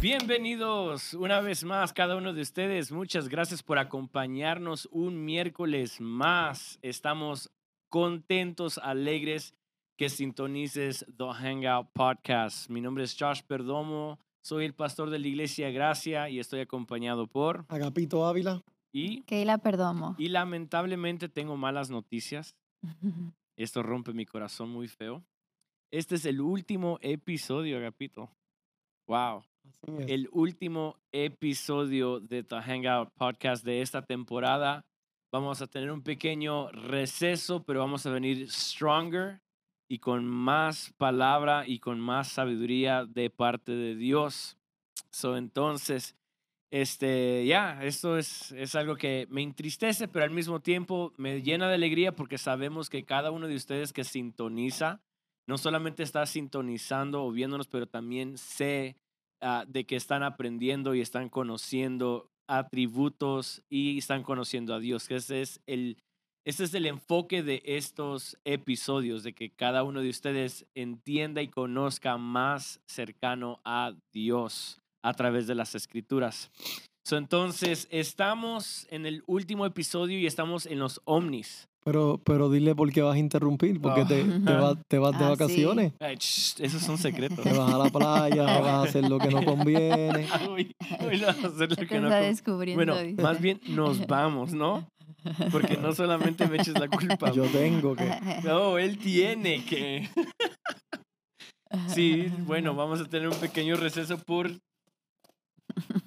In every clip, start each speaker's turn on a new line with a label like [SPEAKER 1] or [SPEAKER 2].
[SPEAKER 1] Bienvenidos una vez más cada uno de ustedes. Muchas gracias por acompañarnos un miércoles más. Estamos contentos, alegres que sintonices The Hangout Podcast. Mi nombre es Josh Perdomo, soy el pastor de la Iglesia Gracia y estoy acompañado por
[SPEAKER 2] Agapito Ávila.
[SPEAKER 1] y
[SPEAKER 3] Keila Perdomo.
[SPEAKER 1] y lamentablemente tengo malas noticias. Esto rompe mi corazón muy feo. Este es el último episodio, Agapito. Wow. El último episodio de The Hangout Podcast de esta temporada. Vamos a tener un pequeño receso, pero vamos a venir stronger y con más palabra y con más sabiduría de parte de Dios. So, entonces, este, ya, esto es, es algo que me entristece, pero al mismo tiempo me llena de alegría porque sabemos que cada uno de ustedes que sintoniza, no solamente está sintonizando o viéndonos, pero también sé ah, de que están aprendiendo y están conociendo atributos y están conociendo a Dios. Que ese es el, ese es el enfoque de estos episodios, de que cada uno de ustedes entienda y conozca más cercano a Dios a través de las escrituras. So, entonces, estamos en el último episodio y estamos en los ovnis.
[SPEAKER 2] Pero, pero dile por qué vas a interrumpir, porque te, te, vas, te vas de
[SPEAKER 3] Ah, sí.
[SPEAKER 2] vacaciones.
[SPEAKER 1] Ay, shh, esos son secretos.
[SPEAKER 2] Te vas a la playa, vas a hacer lo que no conviene.
[SPEAKER 1] Uy, vas a hacer lo
[SPEAKER 3] Te
[SPEAKER 1] que no
[SPEAKER 3] está
[SPEAKER 1] con-
[SPEAKER 3] descubriendo.
[SPEAKER 1] Bueno, más bien nos vamos, ¿no? Porque no solamente me eches la culpa.
[SPEAKER 2] Yo tengo que.
[SPEAKER 1] No, él tiene que. Sí, bueno, vamos a tener un pequeño receso por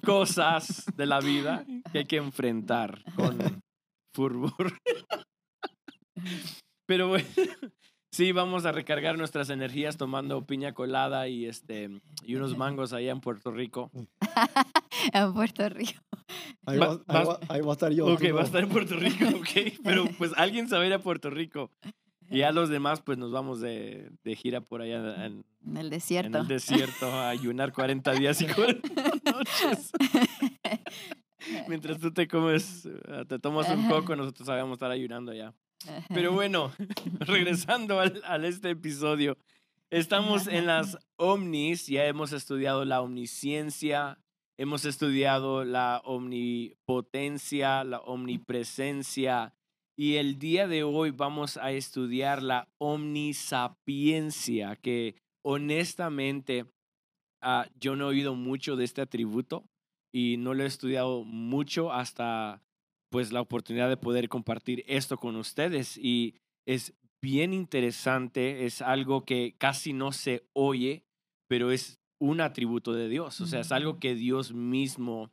[SPEAKER 1] cosas de la vida que hay que enfrentar con fervor. Pero bueno, sí, vamos a recargar nuestras energías tomando piña colada y este y unos mangos allá en Puerto Rico.
[SPEAKER 3] en Puerto Rico.
[SPEAKER 2] Ahí
[SPEAKER 1] Va-
[SPEAKER 2] va, ahí va- ahí va a estar yo.
[SPEAKER 1] Ok,
[SPEAKER 2] no.
[SPEAKER 1] va a estar en Puerto Rico, ok. Pero pues alguien se va a ir a Puerto Rico. Y a los demás, pues nos vamos de, de gira por allá en,
[SPEAKER 3] En el
[SPEAKER 1] en
[SPEAKER 3] desierto.
[SPEAKER 1] el desierto a ayunar 40 días y 40 noches. Mientras tú te comes, eh, te tomas un coco, nosotros sabemos estar ayunando allá. Pero bueno, regresando al, este episodio, estamos en las omnis, ya hemos estudiado la omnisciencia, hemos estudiado la omnipotencia, la omnipresencia, y el día de hoy vamos a estudiar la omnisapiencia, que honestamente ah, yo no he oído mucho de este atributo y no lo he estudiado mucho hasta pues la oportunidad de poder compartir esto con ustedes y es bien interesante, es algo que casi no se oye, pero es un atributo de Dios, o sea, es algo que Dios mismo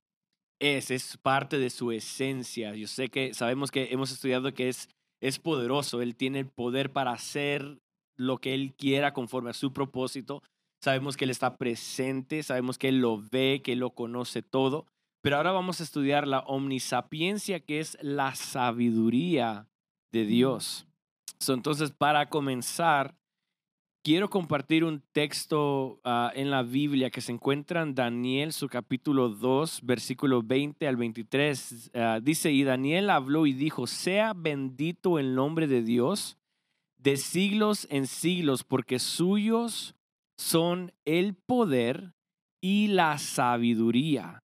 [SPEAKER 1] es, es parte de su esencia. Yo sé que sabemos que hemos estudiado que es, es poderoso, Él tiene el poder para hacer lo que Él quiera conforme a su propósito. Sabemos que Él está presente, sabemos que Él lo ve, que Él lo conoce todo. Pero ahora vamos a estudiar la omnisapiencia, que es la sabiduría de Dios. So, entonces, para comenzar, quiero compartir un texto ah, en la Biblia que se encuentra en Daniel, su capítulo 2, versículo 20 al 23. Ah, dice, y Daniel habló y dijo, sea bendito el nombre de Dios de siglos en siglos, porque suyos son el poder y la sabiduría.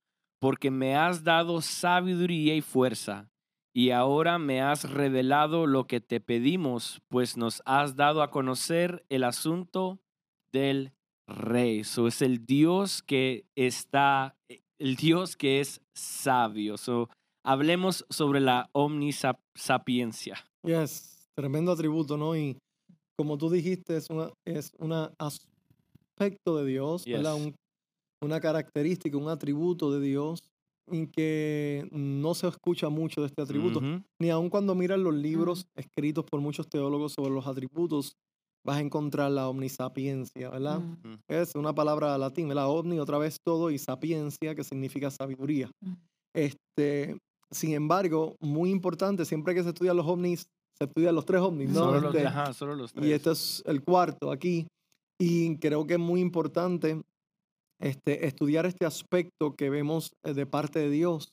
[SPEAKER 1] porque me has dado sabiduría y fuerza, y ahora me has revelado lo que te pedimos, pues nos has dado a conocer el asunto del rey. So, es el Dios que está, el Dios que es sabio. So, hablemos sobre la omnisapiencia.
[SPEAKER 2] Yes, tremendo atributo, ¿no? Y como tú dijiste, es un es una aspecto de Dios.
[SPEAKER 1] Yes.
[SPEAKER 2] Un- una característica, un atributo de Dios y que no se escucha mucho de este atributo. Ni aun cuando miran los libros escritos por muchos teólogos sobre los atributos, vas a encontrar la omnisapiencia, ¿verdad?
[SPEAKER 3] Mm,
[SPEAKER 2] Es una palabra latín, ¿verdad? Omni, otra vez todo, y sapiencia, que significa sabiduría.
[SPEAKER 3] Mm.
[SPEAKER 2] Este, sin embargo, muy importante, siempre que se estudian los ovnis, se estudian los tres ovnis, ¿no?
[SPEAKER 1] Solo, los,
[SPEAKER 2] Este,
[SPEAKER 1] ajá, solo los tres.
[SPEAKER 2] y este es el cuarto aquí. Y creo que es muy importante este, estudiar este aspecto que vemos eh, de parte de Dios,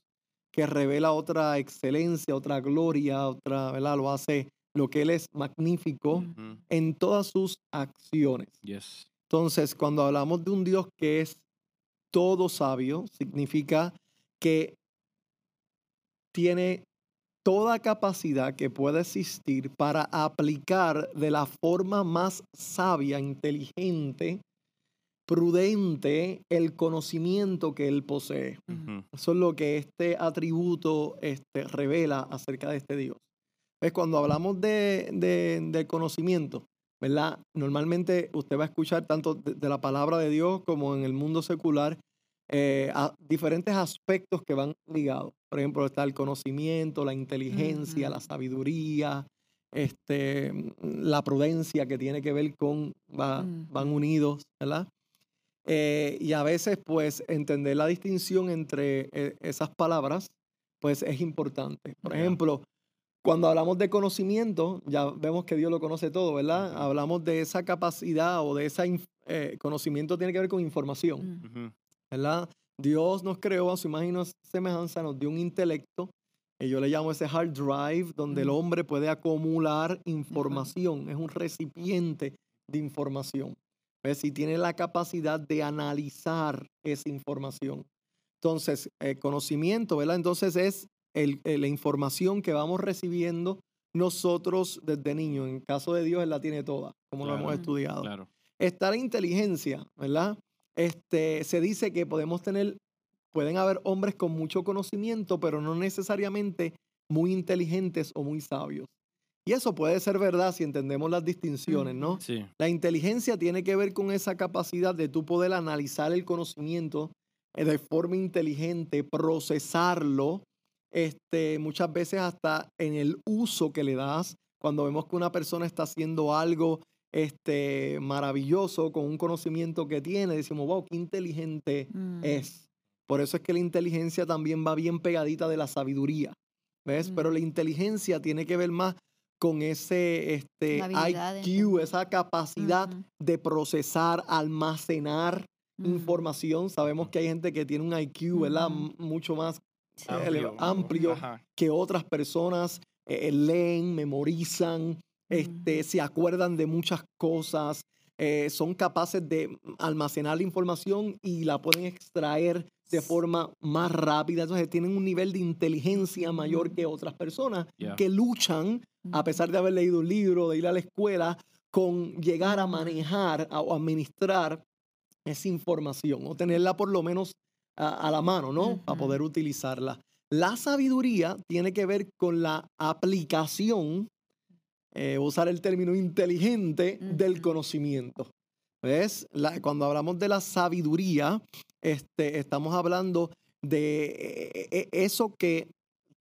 [SPEAKER 2] que revela otra excelencia, otra gloria, otra, ¿verdad? Lo hace lo que Él es magnífico en todas sus acciones.
[SPEAKER 1] Yes.
[SPEAKER 2] Entonces, cuando hablamos de un Dios que es todo sabio, significa que tiene toda capacidad que pueda existir para aplicar de la forma más sabia, inteligente, prudente el conocimiento que él posee.
[SPEAKER 1] Ujú,
[SPEAKER 2] Eso es lo que este atributo este, revela acerca de este Dios. Es cuando hablamos de, de- del conocimiento, ¿verdad? Normalmente usted va a escuchar tanto de, de la palabra de Dios como en el mundo secular eh, a- diferentes aspectos que van ligados. Por ejemplo, está el conocimiento, la inteligencia, la sabiduría, este, la prudencia que tiene que ver con, va- van unidos, ¿verdad? Eh, y a veces, pues, entender la distinción entre eh, esas palabras, pues, es importante. Por ejemplo, cuando hablamos de conocimiento, ya vemos que Dios lo conoce todo, ¿verdad? Hablamos de esa capacidad o de ese conocimiento tiene que ver con información,
[SPEAKER 3] mm,
[SPEAKER 2] ¿verdad? Dios nos creó a su imagen y semejanza, nos dio un intelecto, que yo le llamo ese hard drive, donde el hombre puede acumular información, es un recipiente de información. ¿Ves? Y tiene la capacidad de analizar esa información. Entonces, eh, conocimiento, ¿verdad? Entonces es el- eh, la información que vamos recibiendo nosotros desde niños. En caso de Dios, Él la tiene toda, como lo hemos estudiado.
[SPEAKER 1] Claro.
[SPEAKER 2] Está la inteligencia, ¿verdad? Este, se dice que podemos tener, pueden haber hombres con mucho conocimiento, pero no necesariamente muy inteligentes o muy sabios. Y eso puede ser verdad si entendemos las distinciones, ¿no?
[SPEAKER 1] Sí.
[SPEAKER 2] La inteligencia tiene que ver con esa capacidad de tú poder analizar el conocimiento eh, de forma inteligente, procesarlo, este, muchas veces hasta en el uso que le das. Cuando vemos que una persona está haciendo algo este, maravilloso con un conocimiento que tiene, decimos, wow, qué inteligente
[SPEAKER 3] mm,
[SPEAKER 2] es. Por eso es que la inteligencia también va bien pegadita de la sabiduría. ¿Ves? Pero la
[SPEAKER 3] Mm.
[SPEAKER 2] inteligencia tiene que ver más con ese este, IQ, esa capacidad de procesar, almacenar información. Sabemos que hay gente que tiene un IQ, ¿verdad? Mucho más
[SPEAKER 3] sí,
[SPEAKER 2] eleva- amplio que otras personas eh, leen, memorizan, este, se acuerdan de muchas cosas, eh, son capaces de almacenar la información y la pueden extraer de forma más rápida. Entonces tienen un nivel de inteligencia mayor que otras personas que luchan, a pesar de haber leído un libro, de ir a la escuela, con llegar a manejar o administrar esa información o tenerla por lo menos a, a la mano, ¿no? Para poder utilizarla. La sabiduría tiene que ver con la aplicación, eh, usar el término inteligente, del conocimiento. ¿Ves? La- cuando hablamos de la sabiduría, este, estamos hablando de eh, eh, eso que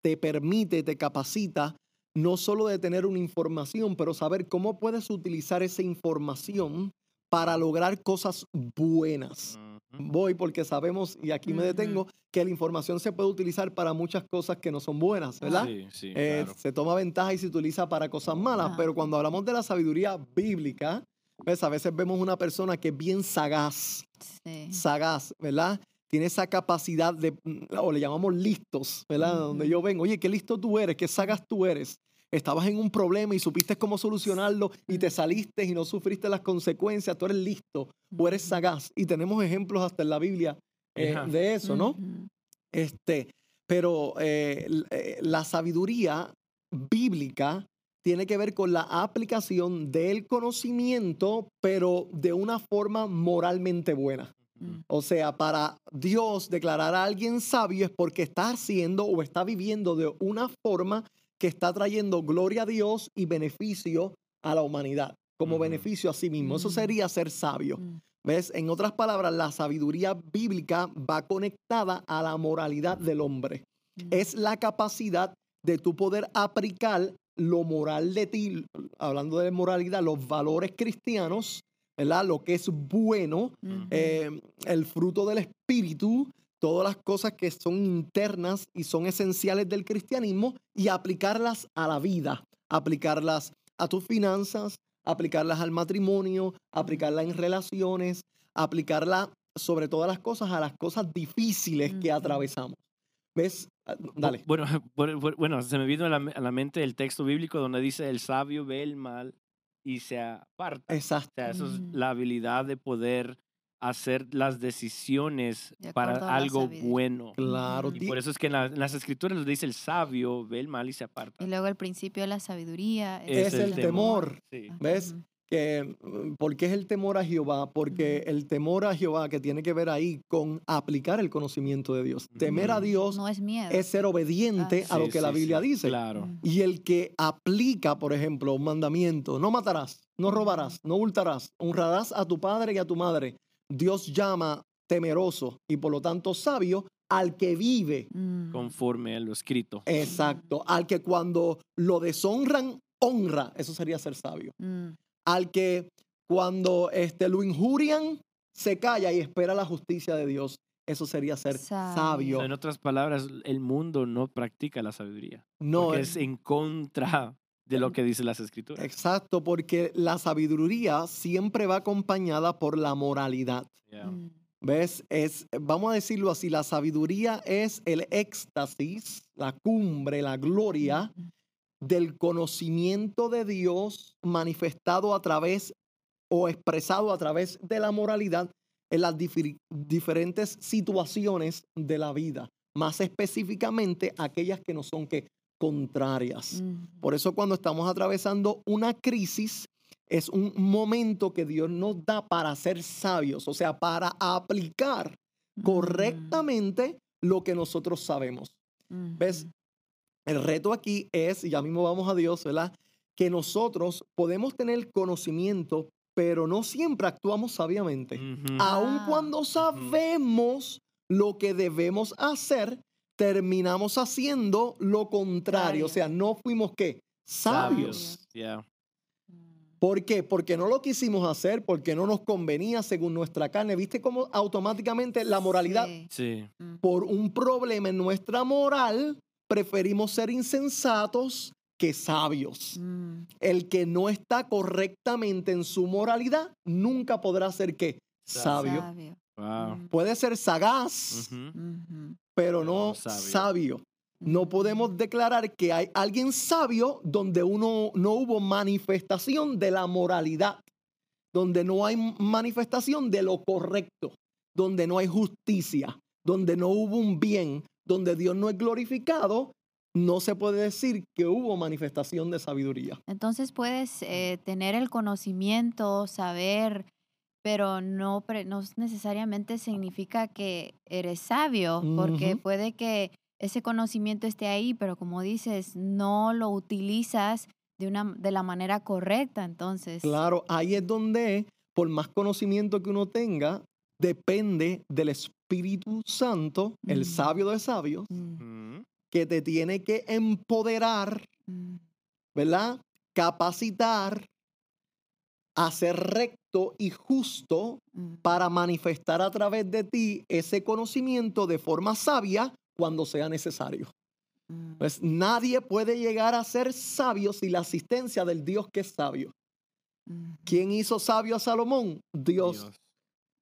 [SPEAKER 2] te permite, te capacita, no solo de tener una información, pero saber cómo puedes utilizar esa información para lograr cosas buenas. Voy porque sabemos, y aquí me detengo, que la información se puede utilizar para muchas cosas que no son buenas, ¿verdad?
[SPEAKER 1] Sí, sí,
[SPEAKER 2] Eh,
[SPEAKER 1] claro.
[SPEAKER 2] Se toma ventaja y se utiliza para cosas malas, pero cuando hablamos de la sabiduría bíblica, ¿ves? a veces vemos una persona que es bien sagaz,
[SPEAKER 3] sí,
[SPEAKER 2] sagaz, ¿verdad? Tiene esa capacidad de, mm, o le llamamos listos, ¿verdad? Donde yo vengo, oye, qué listo tú eres, qué sagaz tú eres. Estabas en un problema y supiste cómo solucionarlo y te saliste y no sufriste las consecuencias, tú eres listo o eres sagaz. Y tenemos ejemplos hasta en la Biblia eh, de eso, ¿no? Este, pero eh, eh, la sabiduría bíblica tiene que ver con la aplicación del conocimiento, pero de una forma moralmente buena. O sea, para Dios declarar a alguien sabio es porque está haciendo o está viviendo de una forma que está trayendo gloria a Dios y beneficio a la humanidad, como beneficio a sí mismo. Eso
[SPEAKER 3] Mm.
[SPEAKER 2] sería ser sabio.
[SPEAKER 3] mm,
[SPEAKER 2] ¿Ves? En otras palabras, la sabiduría bíblica va conectada a la moralidad del hombre.
[SPEAKER 3] mm,
[SPEAKER 2] Es la capacidad de tú poder aplicar, lo moral de ti, hablando de moralidad, los valores cristianos, ¿verdad? Lo que es bueno, eh, el fruto del espíritu, todas las cosas que son internas y son esenciales del cristianismo y aplicarlas a la vida, aplicarlas a tus finanzas, aplicarlas al matrimonio, aplicarlas en relaciones, aplicarlas sobre todas las cosas a las cosas difíciles que atravesamos. ¿Ves? Ah, Dale.
[SPEAKER 1] Bueno, bu- bu- bueno, se me vino a la, a la mente el texto bíblico donde dice el sabio ve el mal y se aparta.
[SPEAKER 2] Exacto.
[SPEAKER 1] O sea, eso es
[SPEAKER 3] Mm.
[SPEAKER 1] la habilidad de poder hacer las decisiones para
[SPEAKER 3] la
[SPEAKER 1] algo
[SPEAKER 3] sabiduría.
[SPEAKER 1] bueno.
[SPEAKER 2] Claro.
[SPEAKER 1] Y por eso es que en, la- en las escrituras lo dice el sabio ve el mal y se aparta.
[SPEAKER 3] Y luego el principio de la sabiduría
[SPEAKER 2] Es el temor.
[SPEAKER 1] Sí.
[SPEAKER 2] ¿Ves? Que, mm, ¿por qué es el temor a Jehová? Porque el temor a Jehová que tiene que ver ahí con aplicar el conocimiento de Dios. Temer a. Dios
[SPEAKER 3] No es miedo.
[SPEAKER 2] es ser obediente
[SPEAKER 3] Ah.
[SPEAKER 2] a lo
[SPEAKER 1] Sí,
[SPEAKER 2] que la
[SPEAKER 1] sí,
[SPEAKER 2] Biblia
[SPEAKER 1] sí,
[SPEAKER 2] dice.
[SPEAKER 1] Claro.
[SPEAKER 2] Y el que aplica, por ejemplo, un mandamiento, no matarás, no robarás, no hurtarás, honrarás a tu padre y a tu madre. Dios llama temeroso y por lo tanto sabio al que vive.
[SPEAKER 3] Mm.
[SPEAKER 1] Conforme a lo escrito.
[SPEAKER 2] Exacto. Al que cuando lo deshonran, honra. Eso sería ser sabio.
[SPEAKER 3] Mm.
[SPEAKER 2] al que cuando este, lo injurian, se calla y espera la justicia de Dios. Eso sería ser
[SPEAKER 3] Sabio.
[SPEAKER 2] sabio.
[SPEAKER 1] En otras palabras, el mundo no practica la sabiduría.
[SPEAKER 2] No,
[SPEAKER 1] porque
[SPEAKER 2] es
[SPEAKER 1] es en contra de lo que dicen las escrituras.
[SPEAKER 2] exacto, porque la sabiduría siempre va acompañada por la moralidad.
[SPEAKER 1] Yeah.
[SPEAKER 3] Mm.
[SPEAKER 2] ¿Ves? Es, vamos a decirlo así, la sabiduría es el éxtasis, la cumbre, la gloria
[SPEAKER 3] Mm.
[SPEAKER 2] del conocimiento de Dios manifestado a través o expresado a través de la moralidad en las diferentes situaciones de la vida, más específicamente aquellas que no son que contrarias.
[SPEAKER 3] Mm.
[SPEAKER 2] Por eso cuando estamos atravesando una crisis es un momento que Dios nos da para ser sabios, o sea, para aplicar
[SPEAKER 3] Mm.
[SPEAKER 2] correctamente lo que nosotros sabemos.
[SPEAKER 3] Mm.
[SPEAKER 2] ¿Ves? El reto aquí es, y ya mismo vamos a Dios, ¿verdad? Que nosotros podemos tener conocimiento, pero no siempre actuamos sabiamente. Aun
[SPEAKER 3] Ah.
[SPEAKER 2] cuando sabemos lo que debemos hacer, terminamos haciendo lo contrario. O sea, no fuimos qué? Sabios.
[SPEAKER 1] Yeah.
[SPEAKER 2] ¿Por qué? Porque no lo quisimos hacer, porque no nos convenía según nuestra carne. ¿Viste cómo automáticamente la moralidad
[SPEAKER 3] Sí.
[SPEAKER 1] Sí.
[SPEAKER 2] Por un problema en nuestra moral, preferimos ser insensatos que sabios.
[SPEAKER 3] Mm.
[SPEAKER 2] El que no está correctamente en su moralidad nunca podrá ser qué? Sabio.
[SPEAKER 3] Sabio.
[SPEAKER 1] Wow.
[SPEAKER 2] Puede ser sagaz, pero no
[SPEAKER 1] no sabio.
[SPEAKER 2] sabio. No podemos declarar que hay alguien sabio donde uno no hubo manifestación de la moralidad, donde no hay manifestación de lo correcto, donde no hay justicia, donde no hubo un bien, donde Dios no es glorificado, no se puede decir que hubo manifestación de sabiduría.
[SPEAKER 3] Entonces puedes eh, tener el conocimiento, saber, pero no, pre- no necesariamente significa que eres sabio, porque puede que ese conocimiento esté ahí, pero como dices, no lo utilizas de, una, de la manera correcta, entonces.
[SPEAKER 2] Claro, ahí es donde, por más conocimiento que uno tenga, depende del Espíritu Santo, el
[SPEAKER 3] Mm.
[SPEAKER 2] sabio de sabios,
[SPEAKER 3] Mm,
[SPEAKER 1] Ujú.
[SPEAKER 2] que te tiene que empoderar,
[SPEAKER 3] mm,
[SPEAKER 2] ¿verdad? Capacitar, hacer recto y justo para manifestar a través de ti ese conocimiento de forma sabia cuando sea necesario.
[SPEAKER 3] mm.
[SPEAKER 2] Pues nadie puede llegar a ser sabio sin la asistencia del Dios que es sabio. ¿Quién hizo sabio a Salomón? Dios.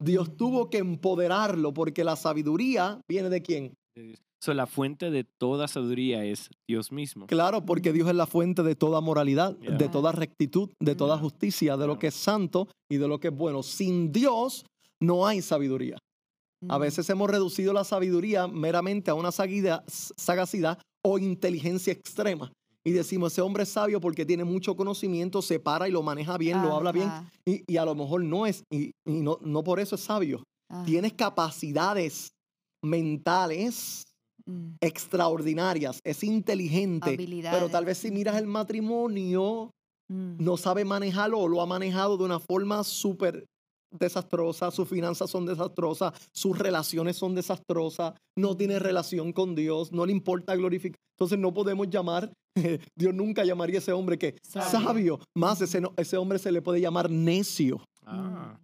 [SPEAKER 2] Dios tuvo que empoderarlo porque la sabiduría viene de quién?
[SPEAKER 1] Dios. So, la fuente de toda sabiduría es Dios mismo.
[SPEAKER 2] Claro, porque Dios es la fuente de toda moralidad,
[SPEAKER 1] Yeah.
[SPEAKER 2] de toda rectitud, de toda
[SPEAKER 3] Mm.
[SPEAKER 2] justicia, de lo que es santo y de lo que es bueno. Sin Dios no hay sabiduría. A
[SPEAKER 3] Mm.
[SPEAKER 2] veces hemos reducido la sabiduría meramente a una sagacidad o inteligencia extrema. Y decimos, ese hombre es sabio porque tiene mucho conocimiento, se para y lo maneja bien, lo habla bien. Y, y a lo mejor no es, y, y no, no por eso es sabio.
[SPEAKER 3] ajá.
[SPEAKER 2] Tienes capacidades mentales
[SPEAKER 3] Mm.
[SPEAKER 2] extraordinarias, es inteligente, pero tal vez si
[SPEAKER 3] Habilidades.
[SPEAKER 2] miras el matrimonio,
[SPEAKER 3] Mm.
[SPEAKER 2] no sabe manejarlo o lo ha manejado de una forma súper desastrosa, sus finanzas son desastrosas, sus relaciones son desastrosas, no tiene relación con Dios, no le importa glorificar. Entonces no podemos llamar, Dios nunca llamaría a ese hombre que
[SPEAKER 3] Sabio.
[SPEAKER 2] sabio. Más ese, no- ese hombre se le puede llamar necio.
[SPEAKER 1] Ah,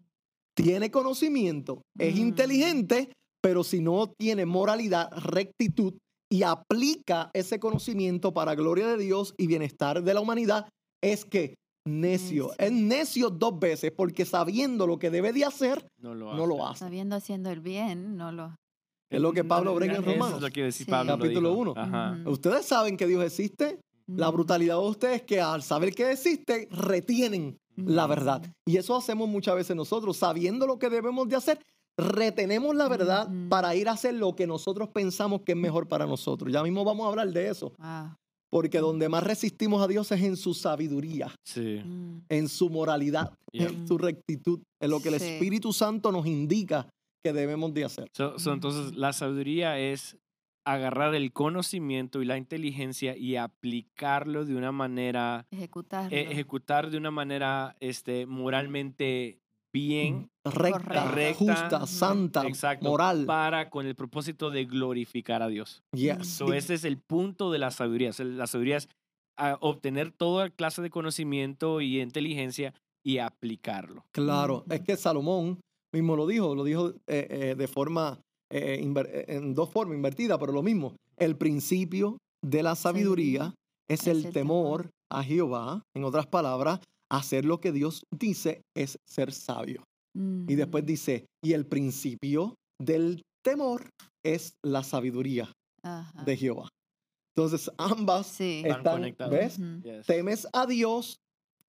[SPEAKER 2] Tiene conocimiento, es
[SPEAKER 3] Mm.
[SPEAKER 2] inteligente, pero si no tiene moralidad, rectitud y aplica ese conocimiento para gloria de Dios y bienestar de la humanidad, es que necio.
[SPEAKER 3] Necio.
[SPEAKER 2] Es necio dos veces porque sabiendo lo que debe de hacer,
[SPEAKER 1] no lo
[SPEAKER 2] no lo
[SPEAKER 1] hace.
[SPEAKER 3] Sabiendo haciendo el bien, no lo.
[SPEAKER 2] Es lo que Pablo brega en
[SPEAKER 1] Eso
[SPEAKER 2] Romanos.
[SPEAKER 1] es lo que iba a decir
[SPEAKER 3] Sí.
[SPEAKER 1] Pablo. lo
[SPEAKER 2] Capítulo
[SPEAKER 1] dijo.
[SPEAKER 2] uno.
[SPEAKER 1] Ajá.
[SPEAKER 3] Ujú.
[SPEAKER 2] Ustedes saben que Dios existe. La brutalidad de ustedes es que al saber que existe, retienen la verdad. Y eso hacemos muchas veces nosotros, sabiendo lo que debemos de hacer, retenemos la verdad para ir a hacer lo que nosotros pensamos que es mejor para nosotros. Ya mismo vamos a hablar de eso,
[SPEAKER 3] Wow.
[SPEAKER 2] porque donde más resistimos a Dios es en su sabiduría,
[SPEAKER 1] Sí.
[SPEAKER 3] Mm.
[SPEAKER 2] en su moralidad,
[SPEAKER 1] Yeah.
[SPEAKER 2] en su rectitud, en lo que el. Espíritu Santo nos indica que debemos de hacer.
[SPEAKER 1] So- so, entonces, la sabiduría es agarrar el conocimiento y la inteligencia y aplicarlo de una manera,
[SPEAKER 3] Ejecutarlo.
[SPEAKER 1] e- ejecutar de una manera este, moralmente bien,
[SPEAKER 2] Recta,
[SPEAKER 1] Recta.
[SPEAKER 2] justa, santa,
[SPEAKER 1] exacto,
[SPEAKER 2] moral.
[SPEAKER 1] para con el propósito de glorificar a Dios.
[SPEAKER 2] Yes.
[SPEAKER 1] So, ese es el punto de la sabiduría. La sabiduría es ah, obtener toda clase de conocimiento y inteligencia y aplicarlo.
[SPEAKER 2] Claro, es que Salomón mismo lo dijo, lo dijo eh, eh, de forma, eh, inver- en dos formas invertidas, pero lo mismo. El principio de la sabiduría es,
[SPEAKER 3] Es
[SPEAKER 2] el,
[SPEAKER 3] el
[SPEAKER 2] temor,
[SPEAKER 3] temor.
[SPEAKER 2] a Jehová. En otras palabras, hacer lo que Dios dice es ser sabio. Y después
[SPEAKER 3] Ujú.
[SPEAKER 2] dice, y el principio del temor es la sabiduría
[SPEAKER 3] Ajá.
[SPEAKER 2] de Jehová. Entonces, ambas
[SPEAKER 3] Sí.
[SPEAKER 2] Están,
[SPEAKER 1] conectadas.
[SPEAKER 2] ¿ves? Temes a Dios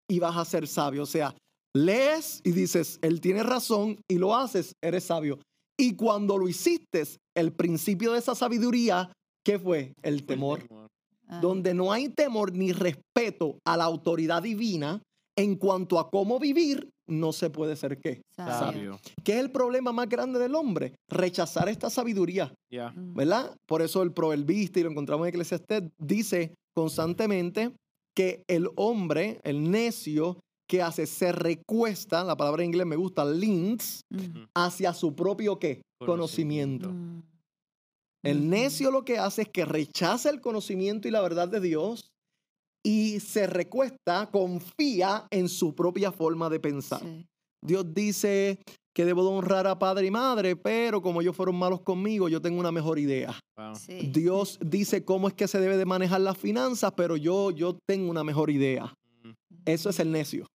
[SPEAKER 2] y vas a ser sabio. O sea, lees y dices, Él tiene razón y lo haces, eres sabio. Y cuando lo hiciste, el principio de esa sabiduría, ¿qué fue? El
[SPEAKER 1] Fue el
[SPEAKER 2] temor.
[SPEAKER 3] Ah,
[SPEAKER 2] Donde no hay temor ni respeto a la autoridad divina en cuanto a cómo vivir, no se puede ser qué.
[SPEAKER 3] sabio.
[SPEAKER 1] Sabio.
[SPEAKER 2] ¿Qué es el problema más grande del hombre? Rechazar esta sabiduría.
[SPEAKER 1] Ya.
[SPEAKER 3] Mm.
[SPEAKER 2] ¿verdad? Por eso el proverbista, y lo encontramos en Eclesiastés, dice constantemente que el hombre, el necio, que hace? Se recuesta, la palabra en inglés me gusta, leans,
[SPEAKER 3] Mm.
[SPEAKER 2] hacia su propio qué?
[SPEAKER 1] Conocimiento.
[SPEAKER 2] Conocimiento.
[SPEAKER 3] Mm.
[SPEAKER 2] El
[SPEAKER 3] Ujú.
[SPEAKER 2] necio lo que hace es que rechaza el conocimiento y la verdad de Dios y se recuesta, confía en su propia forma de pensar.
[SPEAKER 3] Sí.
[SPEAKER 2] Dios dice que debo de honrar a padre y madre, pero como ellos fueron malos conmigo, yo tengo una mejor idea.
[SPEAKER 1] Wow.
[SPEAKER 3] Sí.
[SPEAKER 2] Dios dice cómo es que se debe de manejar las finanzas, pero yo, yo tengo una mejor idea.
[SPEAKER 1] Mm.
[SPEAKER 2] Eso es el necio.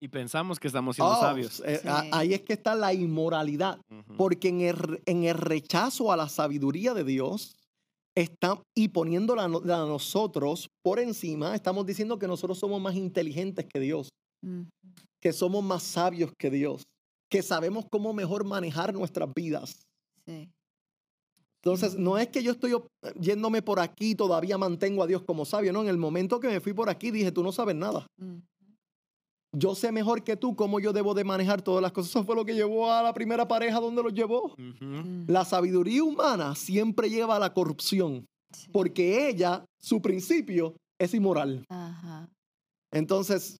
[SPEAKER 1] Y pensamos que estamos siendo
[SPEAKER 2] Oh,
[SPEAKER 1] sabios.
[SPEAKER 2] eh,
[SPEAKER 3] Sí.
[SPEAKER 2] a- Ahí es que está la inmoralidad, porque en el, en el rechazo a la sabiduría de Dios está, y poniéndola a no- a nosotros por encima, estamos diciendo que nosotros somos más inteligentes que Dios,
[SPEAKER 3] Mm.
[SPEAKER 2] que somos más sabios que Dios, que sabemos cómo mejor manejar nuestras vidas.
[SPEAKER 3] Sí.
[SPEAKER 2] Entonces, no es que yo estoy yéndome por aquí y todavía mantengo a Dios como sabio, no, en el momento que me fui por aquí dije, tú no sabes nada.
[SPEAKER 3] Mm.
[SPEAKER 2] Yo sé mejor que tú cómo yo debo de manejar todas las cosas. Eso fue lo que llevó a la primera pareja donde los llevó. La sabiduría humana siempre lleva a la corrupción,
[SPEAKER 3] Sí.
[SPEAKER 2] porque ella, su principio, es inmoral.
[SPEAKER 3] Ajá.
[SPEAKER 2] Entonces,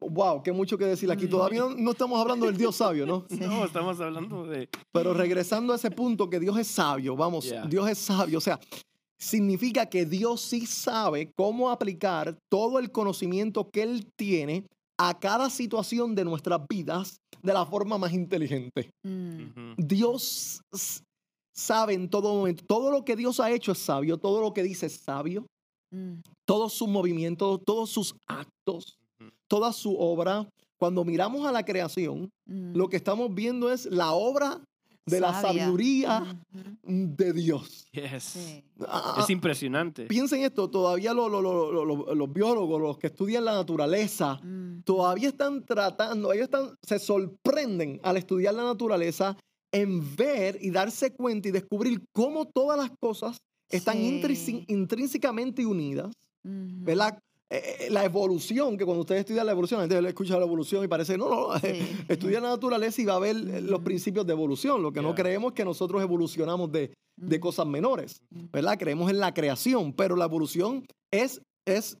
[SPEAKER 2] wow, qué mucho que decir aquí. Todavía no, no estamos hablando del Dios sabio, ¿no?
[SPEAKER 1] No, estamos hablando de...
[SPEAKER 2] Pero regresando a ese punto que Dios es sabio, vamos,
[SPEAKER 1] Yeah.
[SPEAKER 2] Dios es sabio, o sea, significa que Dios sí sabe cómo aplicar todo el conocimiento que Él tiene a cada situación de nuestras vidas de la forma más inteligente.
[SPEAKER 3] Mm.
[SPEAKER 2] Dios sabe en todo momento, todo lo que Dios ha hecho es sabio, todo lo que dice es sabio,
[SPEAKER 3] Mm.
[SPEAKER 2] todos sus movimientos, todos sus actos, toda su obra. Cuando miramos a la creación,
[SPEAKER 3] Mm.
[SPEAKER 2] lo que estamos viendo es la obra de la sabiduría de Dios.
[SPEAKER 1] Yes.
[SPEAKER 3] Sí.
[SPEAKER 2] Ah,
[SPEAKER 1] Es impresionante.
[SPEAKER 2] piensen esto, todavía lo- lo- lo- lo- lo- los biólogos, los que estudian la naturaleza,
[SPEAKER 3] Mm.
[SPEAKER 2] todavía están tratando, ellos están, se sorprenden al estudiar la naturaleza en ver y darse cuenta y descubrir cómo todas las cosas están
[SPEAKER 3] Sí.
[SPEAKER 2] intrínsecamente unidas. ¿verdad? Eh, eh, la evolución, que cuando ustedes estudian la evolución, la gente le escucha la evolución y parece, no, no,
[SPEAKER 3] Sí.
[SPEAKER 2] estudia la naturaleza y va a ver eh, los principios de evolución. Lo que no creemos es que nosotros evolucionamos de, de cosas menores. ¿verdad? Creemos en la creación, pero la evolución es, es,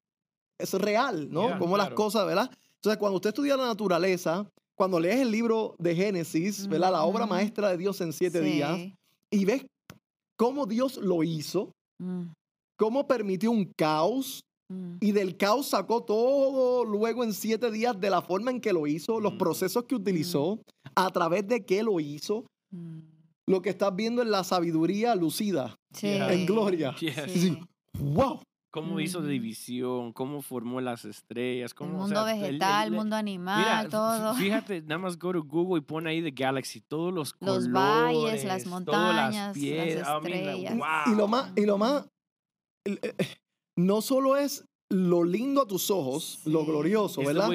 [SPEAKER 2] es real, ¿no?
[SPEAKER 1] Yeah,
[SPEAKER 2] Como las cosas, ¿verdad? Entonces, cuando usted estudia la naturaleza, cuando lees el libro de Génesis, ¿verdad? La obra maestra de Dios en siete días, y ves cómo Dios lo hizo,
[SPEAKER 3] Mm,
[SPEAKER 2] cómo permitió un caos, y del caos sacó todo luego en siete días de la forma en que lo hizo, los
[SPEAKER 1] Mm.
[SPEAKER 2] procesos que utilizó, a través de qué lo hizo.
[SPEAKER 3] mm.
[SPEAKER 2] Lo que estás viendo en la sabiduría lucida.
[SPEAKER 3] Sí.
[SPEAKER 2] En gloria.
[SPEAKER 1] Yes.
[SPEAKER 3] Sí.
[SPEAKER 2] ¡Wow!
[SPEAKER 1] Cómo hizo división, cómo formó las estrellas,
[SPEAKER 3] El
[SPEAKER 1] cómo... o
[SPEAKER 3] mundo
[SPEAKER 1] sea, el-
[SPEAKER 3] vegetal,
[SPEAKER 1] el-
[SPEAKER 3] el mundo animal,
[SPEAKER 1] Mira,
[SPEAKER 3] todo.
[SPEAKER 1] fíjate, nada más go to Google y pon ahí The Galaxy, todos los colores,
[SPEAKER 3] Los valles, las
[SPEAKER 1] todas
[SPEAKER 3] montañas,
[SPEAKER 1] las
[SPEAKER 3] las
[SPEAKER 1] piedras, I mean, like,
[SPEAKER 3] estrellas.
[SPEAKER 2] Y, y lo
[SPEAKER 1] wow.
[SPEAKER 2] más, y lo más, el- eh, no solo es lo lindo a tus ojos, lo glorioso,
[SPEAKER 1] It's
[SPEAKER 2] ¿verdad?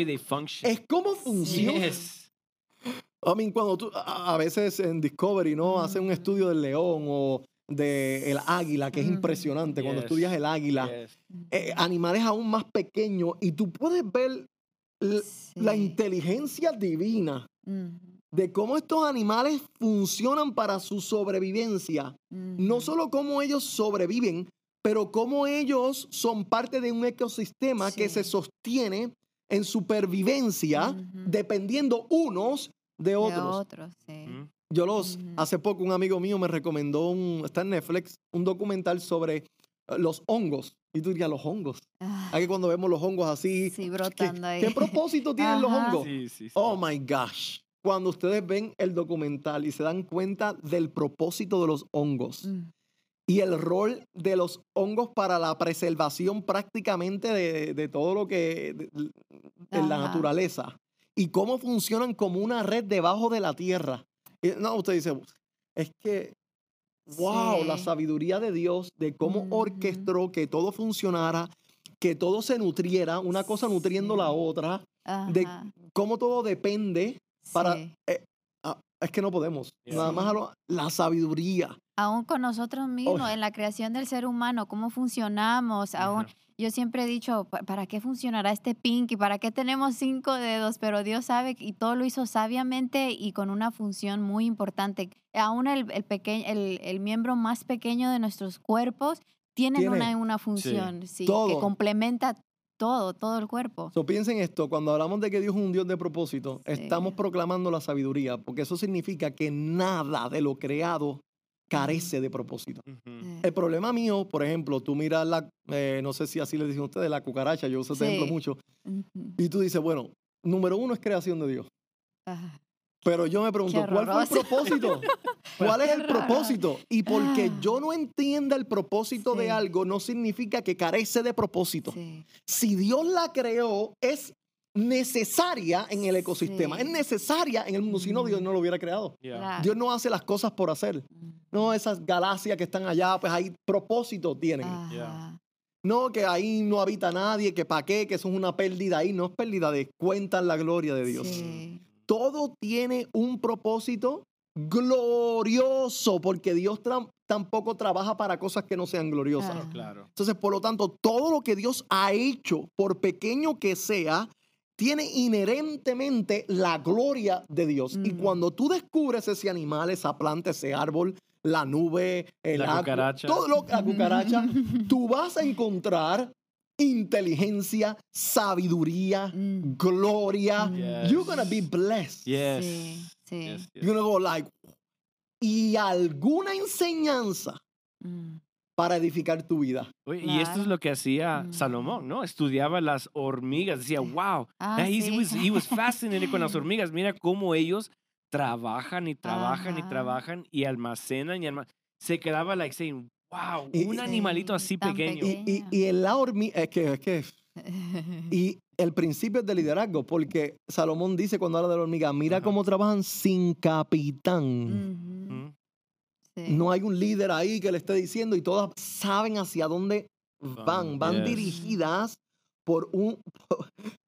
[SPEAKER 2] Es cómo funciona.
[SPEAKER 1] Yes.
[SPEAKER 2] I mean, cuando tú, a a veces en Discovery, ¿no? Hacen un
[SPEAKER 3] Mm.
[SPEAKER 2] estudio del león o del el águila, que es
[SPEAKER 3] Mm.
[SPEAKER 2] impresionante cuando estudias el águila.
[SPEAKER 1] Yes.
[SPEAKER 2] eh, animales aún más pequeños y tú puedes ver la inteligencia divina de cómo estos animales funcionan para su sobrevivencia. No solo cómo ellos sobreviven, pero cómo ellos son parte de un ecosistema que se
[SPEAKER 3] Sí.
[SPEAKER 2] sostiene en supervivencia
[SPEAKER 3] Ujú.
[SPEAKER 2] dependiendo unos de
[SPEAKER 3] De
[SPEAKER 2] otros.
[SPEAKER 3] otros, sí.
[SPEAKER 2] Yo los,
[SPEAKER 3] Ujú.
[SPEAKER 2] hace poco un amigo mío me recomendó, un, está en Netflix, un documental sobre eh, los hongos. Y tú dirías, los hongos.
[SPEAKER 3] Ah,
[SPEAKER 2] Aquí cuando vemos los hongos así,
[SPEAKER 3] sí,
[SPEAKER 2] ¿qué,
[SPEAKER 3] brotando ahí.
[SPEAKER 2] qué propósito tienen los hongos?
[SPEAKER 1] Sí, sí, sí.
[SPEAKER 2] Oh my gosh. Cuando ustedes ven el documental y se dan cuenta del propósito de los hongos
[SPEAKER 3] Mm,
[SPEAKER 2] y el rol de los hongos para la preservación prácticamente de, de todo lo que de- en la naturaleza y cómo funcionan como una red debajo de la tierra. No, usted dice, es que, wow, la sabiduría de Dios, de cómo
[SPEAKER 3] Ujú.
[SPEAKER 2] orquestó que todo funcionara, que todo se nutriera, una cosa nutriendo la otra, de cómo todo depende para...
[SPEAKER 3] sí.
[SPEAKER 2] eh, ah, es que no podemos. Nada más a lo- la sabiduría.
[SPEAKER 3] Aún con nosotros mismos, en la creación del ser humano, cómo funcionamos, aún yo siempre he dicho, "¿Pa- ¿para qué funcionará este pinky? ¿Para qué tenemos cinco dedos? Pero Dios sabe y todo lo hizo sabiamente y con una función muy importante. Aún el, el, pequeño, el, el miembro más pequeño de nuestros cuerpos tienen
[SPEAKER 2] Tiene.
[SPEAKER 3] una, una función sí, que complementa todo, todo el cuerpo.
[SPEAKER 2] So, piensen esto, cuando hablamos de que Dios es un Dios de propósito,
[SPEAKER 3] Sí.
[SPEAKER 2] estamos proclamando la sabiduría, porque eso significa que nada de lo creado carece de propósito.
[SPEAKER 3] Eh,
[SPEAKER 2] El problema mío, por ejemplo, tú miras la, eh, no sé si así le dicen ustedes, la cucaracha, yo uso este ejemplo mucho, y tú dices, bueno, número uno es creación de Dios. Pero yo me pregunto, ¿cuál fue el propósito? ¿Cuál es el propósito? Y porque
[SPEAKER 3] Ah.
[SPEAKER 2] yo no entienda el propósito de algo, no significa que carece de propósito.
[SPEAKER 3] Sí,
[SPEAKER 2] Si Dios la creó, es necesaria en el ecosistema,
[SPEAKER 3] Sí.
[SPEAKER 2] es necesaria en el mundo, si no, Dios no lo hubiera creado.
[SPEAKER 1] Yeah.
[SPEAKER 3] claro.
[SPEAKER 2] Dios no hace las cosas por hacer. No, esas galaxias que están allá, pues ahí propósito tienen.
[SPEAKER 3] ajá.
[SPEAKER 2] No, que ahí no habita nadie, que para qué, que eso es una pérdida ahí. No es pérdida de cuentan la gloria de Dios.
[SPEAKER 3] Sí.
[SPEAKER 2] Todo tiene un propósito glorioso, porque Dios tra- tampoco trabaja para cosas que no sean gloriosas.
[SPEAKER 3] Ah.
[SPEAKER 1] Claro.
[SPEAKER 2] Entonces, por lo tanto, todo lo que Dios ha hecho, por pequeño que sea, tiene inherentemente la gloria de Dios. Y cuando tú descubres ese animal, esa planta, ese árbol, la nube, el
[SPEAKER 1] La
[SPEAKER 2] agua,
[SPEAKER 1] cucaracha.
[SPEAKER 2] todo lo la cucaracha, tú vas a encontrar inteligencia, sabiduría,
[SPEAKER 3] Mm,
[SPEAKER 2] gloria.
[SPEAKER 1] Yes.
[SPEAKER 2] You're gonna be blessed.
[SPEAKER 1] Yes.
[SPEAKER 3] Sí, sí.
[SPEAKER 1] Yes, yes.
[SPEAKER 2] You're gonna go like, y alguna enseñanza
[SPEAKER 3] mm,
[SPEAKER 2] para edificar tu vida.
[SPEAKER 1] Oye, Y esto es lo que hacía
[SPEAKER 3] Mm.
[SPEAKER 1] Salomón, ¿no? Estudiaba las hormigas, decía, wow,
[SPEAKER 3] Ah,
[SPEAKER 1] that he,
[SPEAKER 3] sí.
[SPEAKER 1] was, he was fascinated con las hormigas. Mira cómo ellos trabajan y trabajan y
[SPEAKER 3] Ajá.
[SPEAKER 1] trabajan y almacenan y alma- Se quedaba like saying, wow,
[SPEAKER 2] Y-
[SPEAKER 1] un animalito así
[SPEAKER 3] tan
[SPEAKER 1] pequeño.
[SPEAKER 2] Y, y,
[SPEAKER 3] Pequeño.
[SPEAKER 2] y en la hormiga, es que, es que, y el principio es de liderazgo, porque Salomón dice cuando habla de la hormiga, mira
[SPEAKER 1] Ajá.
[SPEAKER 2] cómo trabajan sin capitán.
[SPEAKER 3] Ujú,
[SPEAKER 1] Mm.
[SPEAKER 3] Sí.
[SPEAKER 2] No hay un líder ahí que le esté diciendo y todas saben hacia dónde van,
[SPEAKER 1] Van,
[SPEAKER 2] van
[SPEAKER 1] yes.
[SPEAKER 2] dirigidas por un,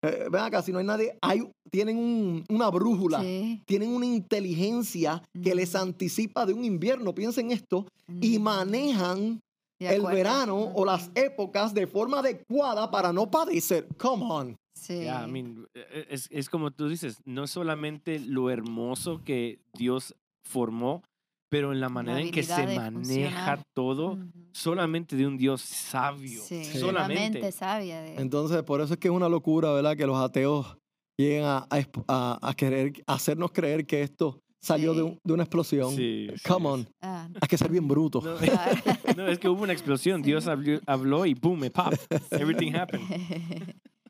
[SPEAKER 2] eh, ven acá, si no hay nadie, hay, tienen un- una brújula.
[SPEAKER 3] Sí,
[SPEAKER 2] Tienen una inteligencia que les
[SPEAKER 3] Ujú.
[SPEAKER 2] anticipa de un invierno, piensen esto, y
[SPEAKER 3] mm,
[SPEAKER 2] manejan
[SPEAKER 3] de
[SPEAKER 2] el verano o las
[SPEAKER 3] Ujú,
[SPEAKER 2] épocas de forma adecuada para no padecer. Come on.
[SPEAKER 3] Sí.
[SPEAKER 1] Yeah, I mean, e- es, es como tú dices, no solamente lo hermoso que Dios formó, pero en la manera en que se
[SPEAKER 3] de
[SPEAKER 1] maneja
[SPEAKER 3] funcionar.
[SPEAKER 1] todo,
[SPEAKER 3] Ujú,
[SPEAKER 1] solamente de un Dios sabio.
[SPEAKER 3] Sí,
[SPEAKER 2] Sí.
[SPEAKER 3] la
[SPEAKER 1] Solamente.
[SPEAKER 3] mente sabia de
[SPEAKER 2] Entonces, por eso es que es una locura, ¿verdad? Que los ateos lleguen a, a a- querer a hacernos creer que esto salió de,
[SPEAKER 3] Sí.
[SPEAKER 2] un- de una explosión.
[SPEAKER 1] Sí, sí,
[SPEAKER 2] Come
[SPEAKER 1] es-
[SPEAKER 2] on,
[SPEAKER 3] Ah,
[SPEAKER 2] hay que ser bien bruto.
[SPEAKER 1] No,
[SPEAKER 3] claro.
[SPEAKER 1] no, es que hubo una explosión. Dios habló, habló y boom, it popped. Everything happened.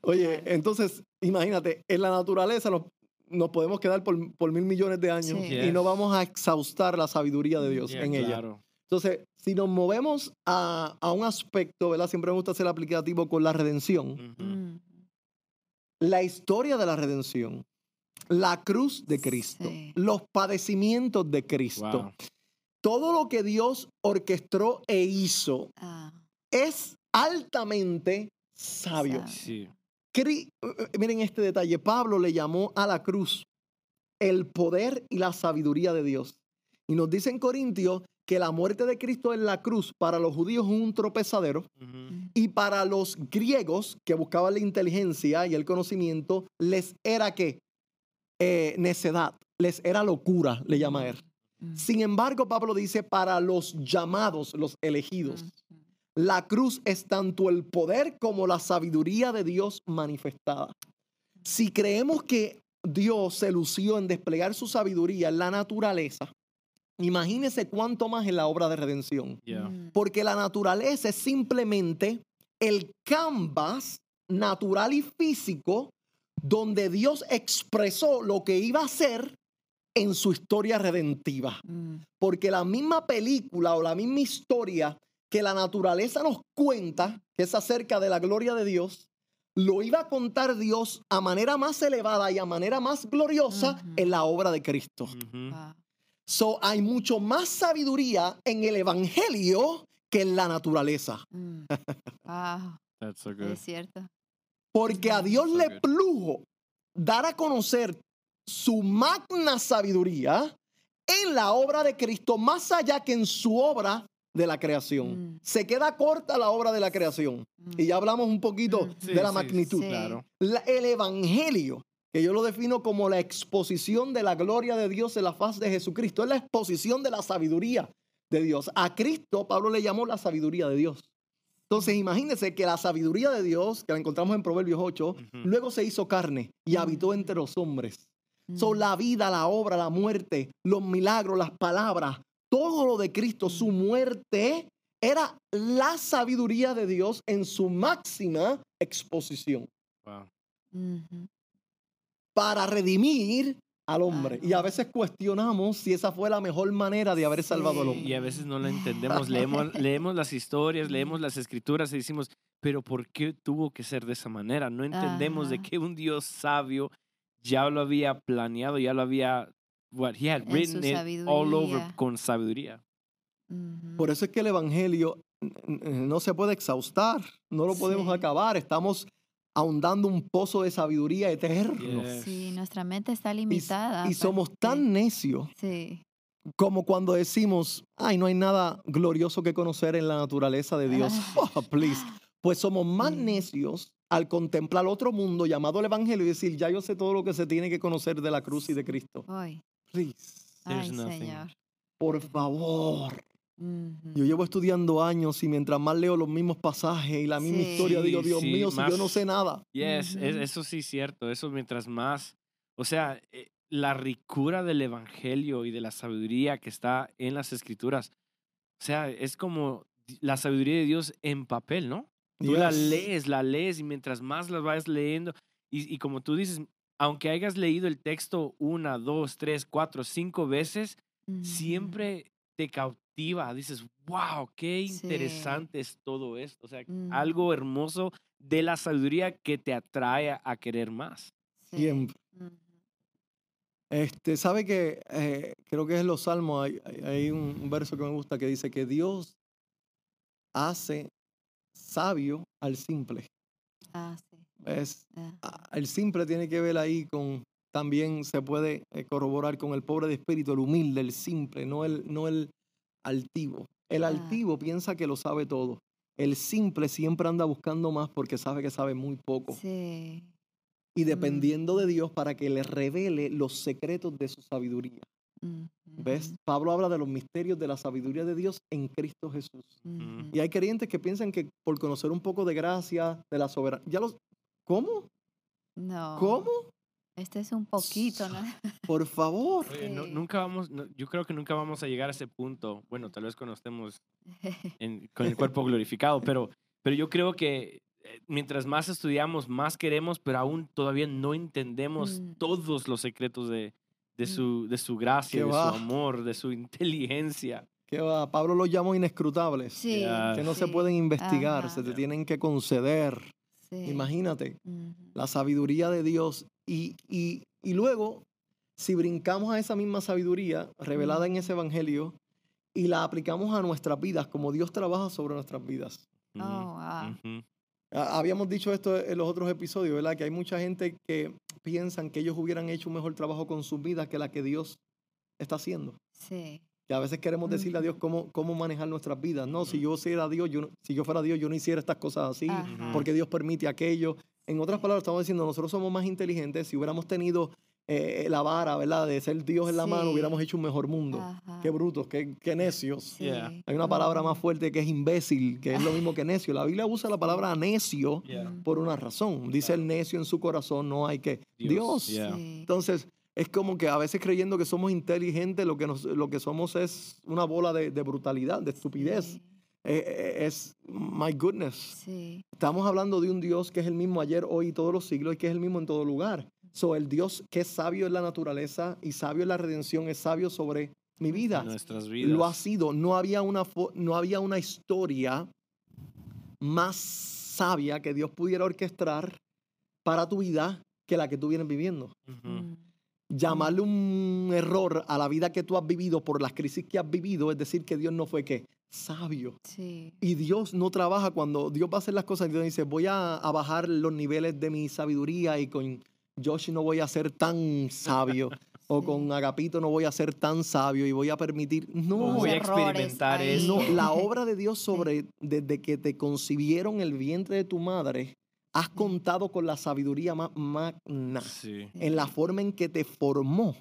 [SPEAKER 2] Oye, entonces, imagínate, en la naturaleza nos, nos podemos quedar por, por mil millones de años
[SPEAKER 3] Sí.
[SPEAKER 2] y no vamos a exhaustar la sabiduría de Dios
[SPEAKER 1] Yeah,
[SPEAKER 2] en ella.
[SPEAKER 1] claro.
[SPEAKER 2] Entonces, si nos movemos a, a un aspecto, ¿verdad? Siempre me gusta hacer aplicativo con la redención.
[SPEAKER 3] Mm,
[SPEAKER 2] La historia de la redención, la cruz de Cristo,
[SPEAKER 3] Sí.
[SPEAKER 2] los padecimientos de Cristo,
[SPEAKER 1] Wow.
[SPEAKER 2] todo lo que Dios orquestó e hizo
[SPEAKER 3] ah,
[SPEAKER 2] es altamente sabio.
[SPEAKER 3] Sabio.
[SPEAKER 1] Sí.
[SPEAKER 2] Cri- eh, Miren este detalle. Pablo le llamó a la cruz el poder y la sabiduría de Dios. Y nos dice en Corintios que la muerte de Cristo en la cruz para los judíos es un tropezadero y para los griegos que buscaban la inteligencia y el conocimiento les era que necedad, les era locura, le llama él.
[SPEAKER 3] mm,
[SPEAKER 2] Sin embargo, Pablo dice para los llamados, los elegidos.
[SPEAKER 3] mm,
[SPEAKER 2] La cruz es tanto el poder como la sabiduría de Dios manifestada. Si creemos que Dios se lució en desplegar su sabiduría en la naturaleza, imagínese cuánto más en la obra de redención.
[SPEAKER 1] Yeah.
[SPEAKER 3] mm,
[SPEAKER 2] Porque la naturaleza es simplemente el canvas natural y físico donde Dios expresó lo que iba a hacer en su historia redentiva.
[SPEAKER 3] mm,
[SPEAKER 2] Porque la misma película o la misma historia que la naturaleza nos cuenta, que es acerca de la gloria de Dios, lo iba a contar Dios a manera más elevada y a manera más gloriosa en la obra de Cristo.
[SPEAKER 3] Wow,
[SPEAKER 2] So, hay mucho más sabiduría en el evangelio que en la naturaleza.
[SPEAKER 3] mm, wow,
[SPEAKER 1] That's so good.
[SPEAKER 3] es cierto.
[SPEAKER 2] Porque a Dios
[SPEAKER 1] So
[SPEAKER 2] le
[SPEAKER 1] good.
[SPEAKER 2] plujo dar a conocer su magna sabiduría en la obra de Cristo, más allá que en su obra de la creación.
[SPEAKER 3] Mm.
[SPEAKER 2] Se queda corta la obra de la creación.
[SPEAKER 3] Mm,
[SPEAKER 2] Y ya hablamos un poquito
[SPEAKER 3] Mm.
[SPEAKER 1] Sí,
[SPEAKER 2] de la
[SPEAKER 1] sí,
[SPEAKER 2] magnitud.
[SPEAKER 3] Sí.
[SPEAKER 1] Claro.
[SPEAKER 2] La- el evangelio, que yo lo defino como la exposición de la gloria de Dios en la faz de Jesucristo, es la exposición de la sabiduría de Dios. A Cristo Pablo le llamó la sabiduría de Dios. Entonces imagínense que la sabiduría de Dios, que la encontramos en Proverbios 8,
[SPEAKER 1] Ujú.
[SPEAKER 2] luego se hizo carne y habitó entre los hombres. Son la vida, la obra, la muerte, los milagros, las palabras, todo lo de Cristo, su muerte, era la sabiduría de Dios en su máxima exposición
[SPEAKER 1] Wow.
[SPEAKER 2] para redimir al hombre. Y a veces cuestionamos si esa fue la mejor manera de haber salvado al hombre.
[SPEAKER 1] Y a veces no lo entendemos. Leemos, leemos las historias, leemos las escrituras y decimos, pero ¿por qué tuvo que ser de esa manera? No entendemos de que un Dios sabio ya lo había planeado, ya lo había, what, he had
[SPEAKER 3] En
[SPEAKER 1] written it all over con sabiduría.
[SPEAKER 2] Por eso es que el Evangelio no se puede exhaustar, no lo podemos
[SPEAKER 3] Sí.
[SPEAKER 2] acabar. Estamos ahondando un pozo de sabiduría eterno.
[SPEAKER 1] Yes.
[SPEAKER 3] Sí, nuestra mente está
[SPEAKER 2] Y,
[SPEAKER 3] limitada.
[SPEAKER 2] y somos
[SPEAKER 3] para-
[SPEAKER 2] tan necios
[SPEAKER 3] Sí,
[SPEAKER 2] como cuando decimos, ay, no hay nada glorioso que conocer en la naturaleza de Dios. Oh, please. Pues somos más
[SPEAKER 3] Mm.
[SPEAKER 2] necios al contemplar otro mundo llamado el Evangelio y decir, ya yo sé todo lo que se tiene que conocer de la cruz y de Cristo.
[SPEAKER 3] Hoy.
[SPEAKER 2] Please,
[SPEAKER 1] There's
[SPEAKER 3] Ay,
[SPEAKER 1] nothing.
[SPEAKER 3] Señor.
[SPEAKER 2] por favor. Yo llevo estudiando años y mientras más leo los mismos pasajes y la misma
[SPEAKER 3] Sí.
[SPEAKER 2] historia, digo, Dios
[SPEAKER 1] sí,
[SPEAKER 2] mío, si yo no sé nada.
[SPEAKER 1] Yes, es-
[SPEAKER 3] Ujú.
[SPEAKER 1] eso sí es cierto. Eso mientras más, o sea, eh, la ricura del evangelio y de la sabiduría que está en las escrituras, o sea, es como la sabiduría de Dios en papel, ¿no? Tú la
[SPEAKER 2] Yes.
[SPEAKER 1] lees, la lees y mientras más la vas leyendo, y, y como tú dices, aunque hayas leído el texto una, dos, tres, cuatro, cinco veces, siempre te cautiva. Dices, wow, qué
[SPEAKER 3] Sí.
[SPEAKER 1] interesante es todo esto. O sea, algo hermoso de la sabiduría que te atrae a- querer más.
[SPEAKER 3] Sí.
[SPEAKER 2] Siempre. Este, ¿sabe que eh, creo que es en los salmos, hay, hay- un verso que me gusta que dice que Dios hace sabio al simple.
[SPEAKER 3] Ah,
[SPEAKER 2] ¿Ves?
[SPEAKER 3] ah,
[SPEAKER 2] Ah, El simple tiene que ver ahí con, también se puede eh, corroborar con el pobre de espíritu, el humilde, el simple, no el, no el altivo. El
[SPEAKER 3] Ah.
[SPEAKER 2] altivo piensa que lo sabe todo. El simple siempre anda buscando más porque sabe que sabe muy poco.
[SPEAKER 3] Sí.
[SPEAKER 2] Y
[SPEAKER 3] Mm.
[SPEAKER 2] dependiendo de Dios para que le revele los secretos de su sabiduría. ¿Ves? Pablo habla de los misterios de la sabiduría de Dios en Cristo Jesús. Y hay creyentes que piensan que por conocer un poco de gracia, de la soberanía, ya los... ¿Cómo?
[SPEAKER 3] No.
[SPEAKER 2] ¿Cómo?
[SPEAKER 3] Este es un poquito, ¿no?
[SPEAKER 2] Por favor.
[SPEAKER 1] Oye, no-
[SPEAKER 3] Sí.
[SPEAKER 1] nunca vamos, no- yo creo que nunca vamos a llegar a ese punto. Bueno, tal vez cuando estemos en- con el cuerpo glorificado, pero, pero yo creo que eh, mientras más estudiamos, más queremos, pero aún todavía no entendemos
[SPEAKER 3] Mm.
[SPEAKER 1] todos los secretos de, de,
[SPEAKER 3] Mm.
[SPEAKER 1] su, de su gracia, de
[SPEAKER 2] va.
[SPEAKER 1] su amor, de su inteligencia.
[SPEAKER 2] Que va, Pablo los llamó inescrutables.
[SPEAKER 3] Sí.
[SPEAKER 2] Que no se pueden investigar,
[SPEAKER 3] ajá,
[SPEAKER 2] se te tienen que conceder.
[SPEAKER 3] Sí.
[SPEAKER 2] Imagínate la sabiduría de Dios. Y, y, y luego, si brincamos a esa misma sabiduría revelada en ese evangelio y la aplicamos a nuestras vidas, como Dios trabaja sobre nuestras vidas.
[SPEAKER 3] Oh, wow.
[SPEAKER 2] Habíamos dicho esto en los otros episodios, ¿verdad? Que hay mucha gente que piensan que ellos hubieran hecho un mejor trabajo con sus vidas que la que Dios está haciendo.
[SPEAKER 3] Sí.
[SPEAKER 2] Que a veces queremos decirle a Dios cómo, cómo manejar nuestras vidas. No, si yo fuera Dios, yo no- si yo fuera Dios, yo no hiciera estas cosas así,
[SPEAKER 3] Ajá.
[SPEAKER 2] porque Dios permite aquello. En otras palabras, estamos diciendo, nosotros somos más inteligentes. Si hubiéramos tenido eh, la vara, ¿verdad? De ser Dios en la mano, hubiéramos hecho un mejor mundo.
[SPEAKER 3] Ajá.
[SPEAKER 2] Qué brutos, qué, qué necios.
[SPEAKER 3] Sí.
[SPEAKER 2] Hay una palabra más fuerte que es imbécil, que es lo mismo que necio. La Biblia usa la palabra necio por una razón. Dice el necio en su corazón, no hay que. Dios. Entonces, es como que a veces creyendo que somos inteligentes, lo que, nos- lo que somos es una bola de, de brutalidad, de estupidez.
[SPEAKER 3] Sí.
[SPEAKER 2] Eh, eh, es, my goodness.
[SPEAKER 3] Sí.
[SPEAKER 2] Estamos hablando de un Dios que es el mismo ayer, hoy y todos los siglos y que es el mismo en todo lugar. So, el Dios que es sabio en la naturaleza y sabio en la redención es sabio sobre mi vida.
[SPEAKER 1] Nuestras vidas.
[SPEAKER 2] Lo ha sido. No había una, no había una historia más sabia que Dios pudiera orquestar para tu vida que la que tú vienes viviendo.
[SPEAKER 3] Mm.
[SPEAKER 2] Llamarle un error a la vida que tú has vivido por las crisis que has vivido es decir que Dios no fue qué? Sabio.
[SPEAKER 3] Sí.
[SPEAKER 2] Y Dios no trabaja cuando Dios va a hacer las cosas. Dios dice, voy a, a bajar los niveles de mi sabiduría y con Josh no voy a ser tan sabio. O
[SPEAKER 3] Sí.
[SPEAKER 2] con Agapito no voy a ser tan sabio y voy a permitir. No,
[SPEAKER 1] voy a experimentar eso.
[SPEAKER 2] no, la obra de Dios sobre, desde que te concibieron el vientre de tu madre, has contado con la sabiduría más magna
[SPEAKER 1] Sí.
[SPEAKER 2] en la forma en que te formó,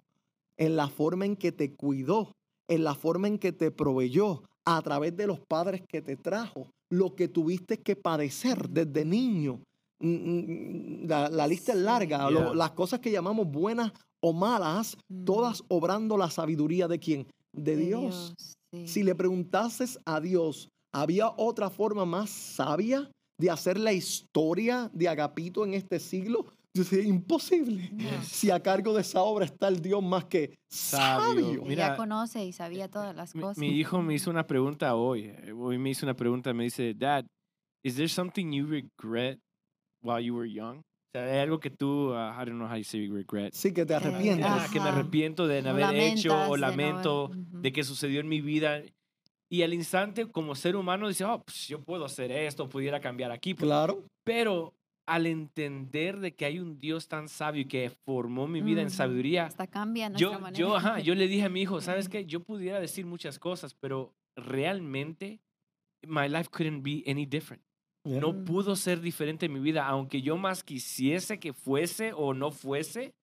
[SPEAKER 2] en la forma en que te cuidó, en la forma en que te proveyó, a través de los padres que te trajo, lo que tuviste que padecer desde niño. Mm, mm, La, la lista es
[SPEAKER 3] Sí.
[SPEAKER 2] larga, lo- las cosas que llamamos buenas o malas,
[SPEAKER 3] Mm.
[SPEAKER 2] todas obrando la sabiduría de quién? De, Dios.
[SPEAKER 3] sí.
[SPEAKER 2] Si le preguntases a Dios, ¿había otra forma más sabia de hacer la historia de Agapito en este siglo? Yo decía, imposible.
[SPEAKER 3] No.
[SPEAKER 2] Si a cargo de esa obra está el Dios más que
[SPEAKER 1] Sabio.
[SPEAKER 2] sabio.
[SPEAKER 3] Ella
[SPEAKER 1] Mira,
[SPEAKER 3] conoce y sabía todas las
[SPEAKER 1] Mi,
[SPEAKER 3] cosas.
[SPEAKER 1] mi hijo me hizo una pregunta hoy. eh, Hoy me hizo una pregunta. Me dice, Dad, is there something you regret while you were young? O sea, hay algo que tú, uh, I don't know how you say regret.
[SPEAKER 2] Sí, que te arrepientes.
[SPEAKER 1] Ah, que me arrepiento de haber hecho
[SPEAKER 3] lamentas
[SPEAKER 1] o
[SPEAKER 3] de no haber-
[SPEAKER 1] lamento de que sucedió en mi vida. Y al instante, como ser humano, dice, oh, pues yo puedo hacer esto, pudiera cambiar aquí. pues".
[SPEAKER 2] Claro.
[SPEAKER 1] Pero al entender de que hay un Dios tan sabio y que formó mi vida en
[SPEAKER 3] Ujú.
[SPEAKER 1] sabiduría,
[SPEAKER 3] Hasta cambia
[SPEAKER 1] yo,
[SPEAKER 3] manera.
[SPEAKER 1] yo, ajá, yo le dije a mi hijo, ¿sabes qué? Yo pudiera decir muchas cosas, pero realmente my life couldn't be any different.
[SPEAKER 2] Yeah.
[SPEAKER 1] No
[SPEAKER 3] Mm.
[SPEAKER 1] pudo ser diferente en mi vida, aunque yo más quisiese que fuese o no fuese.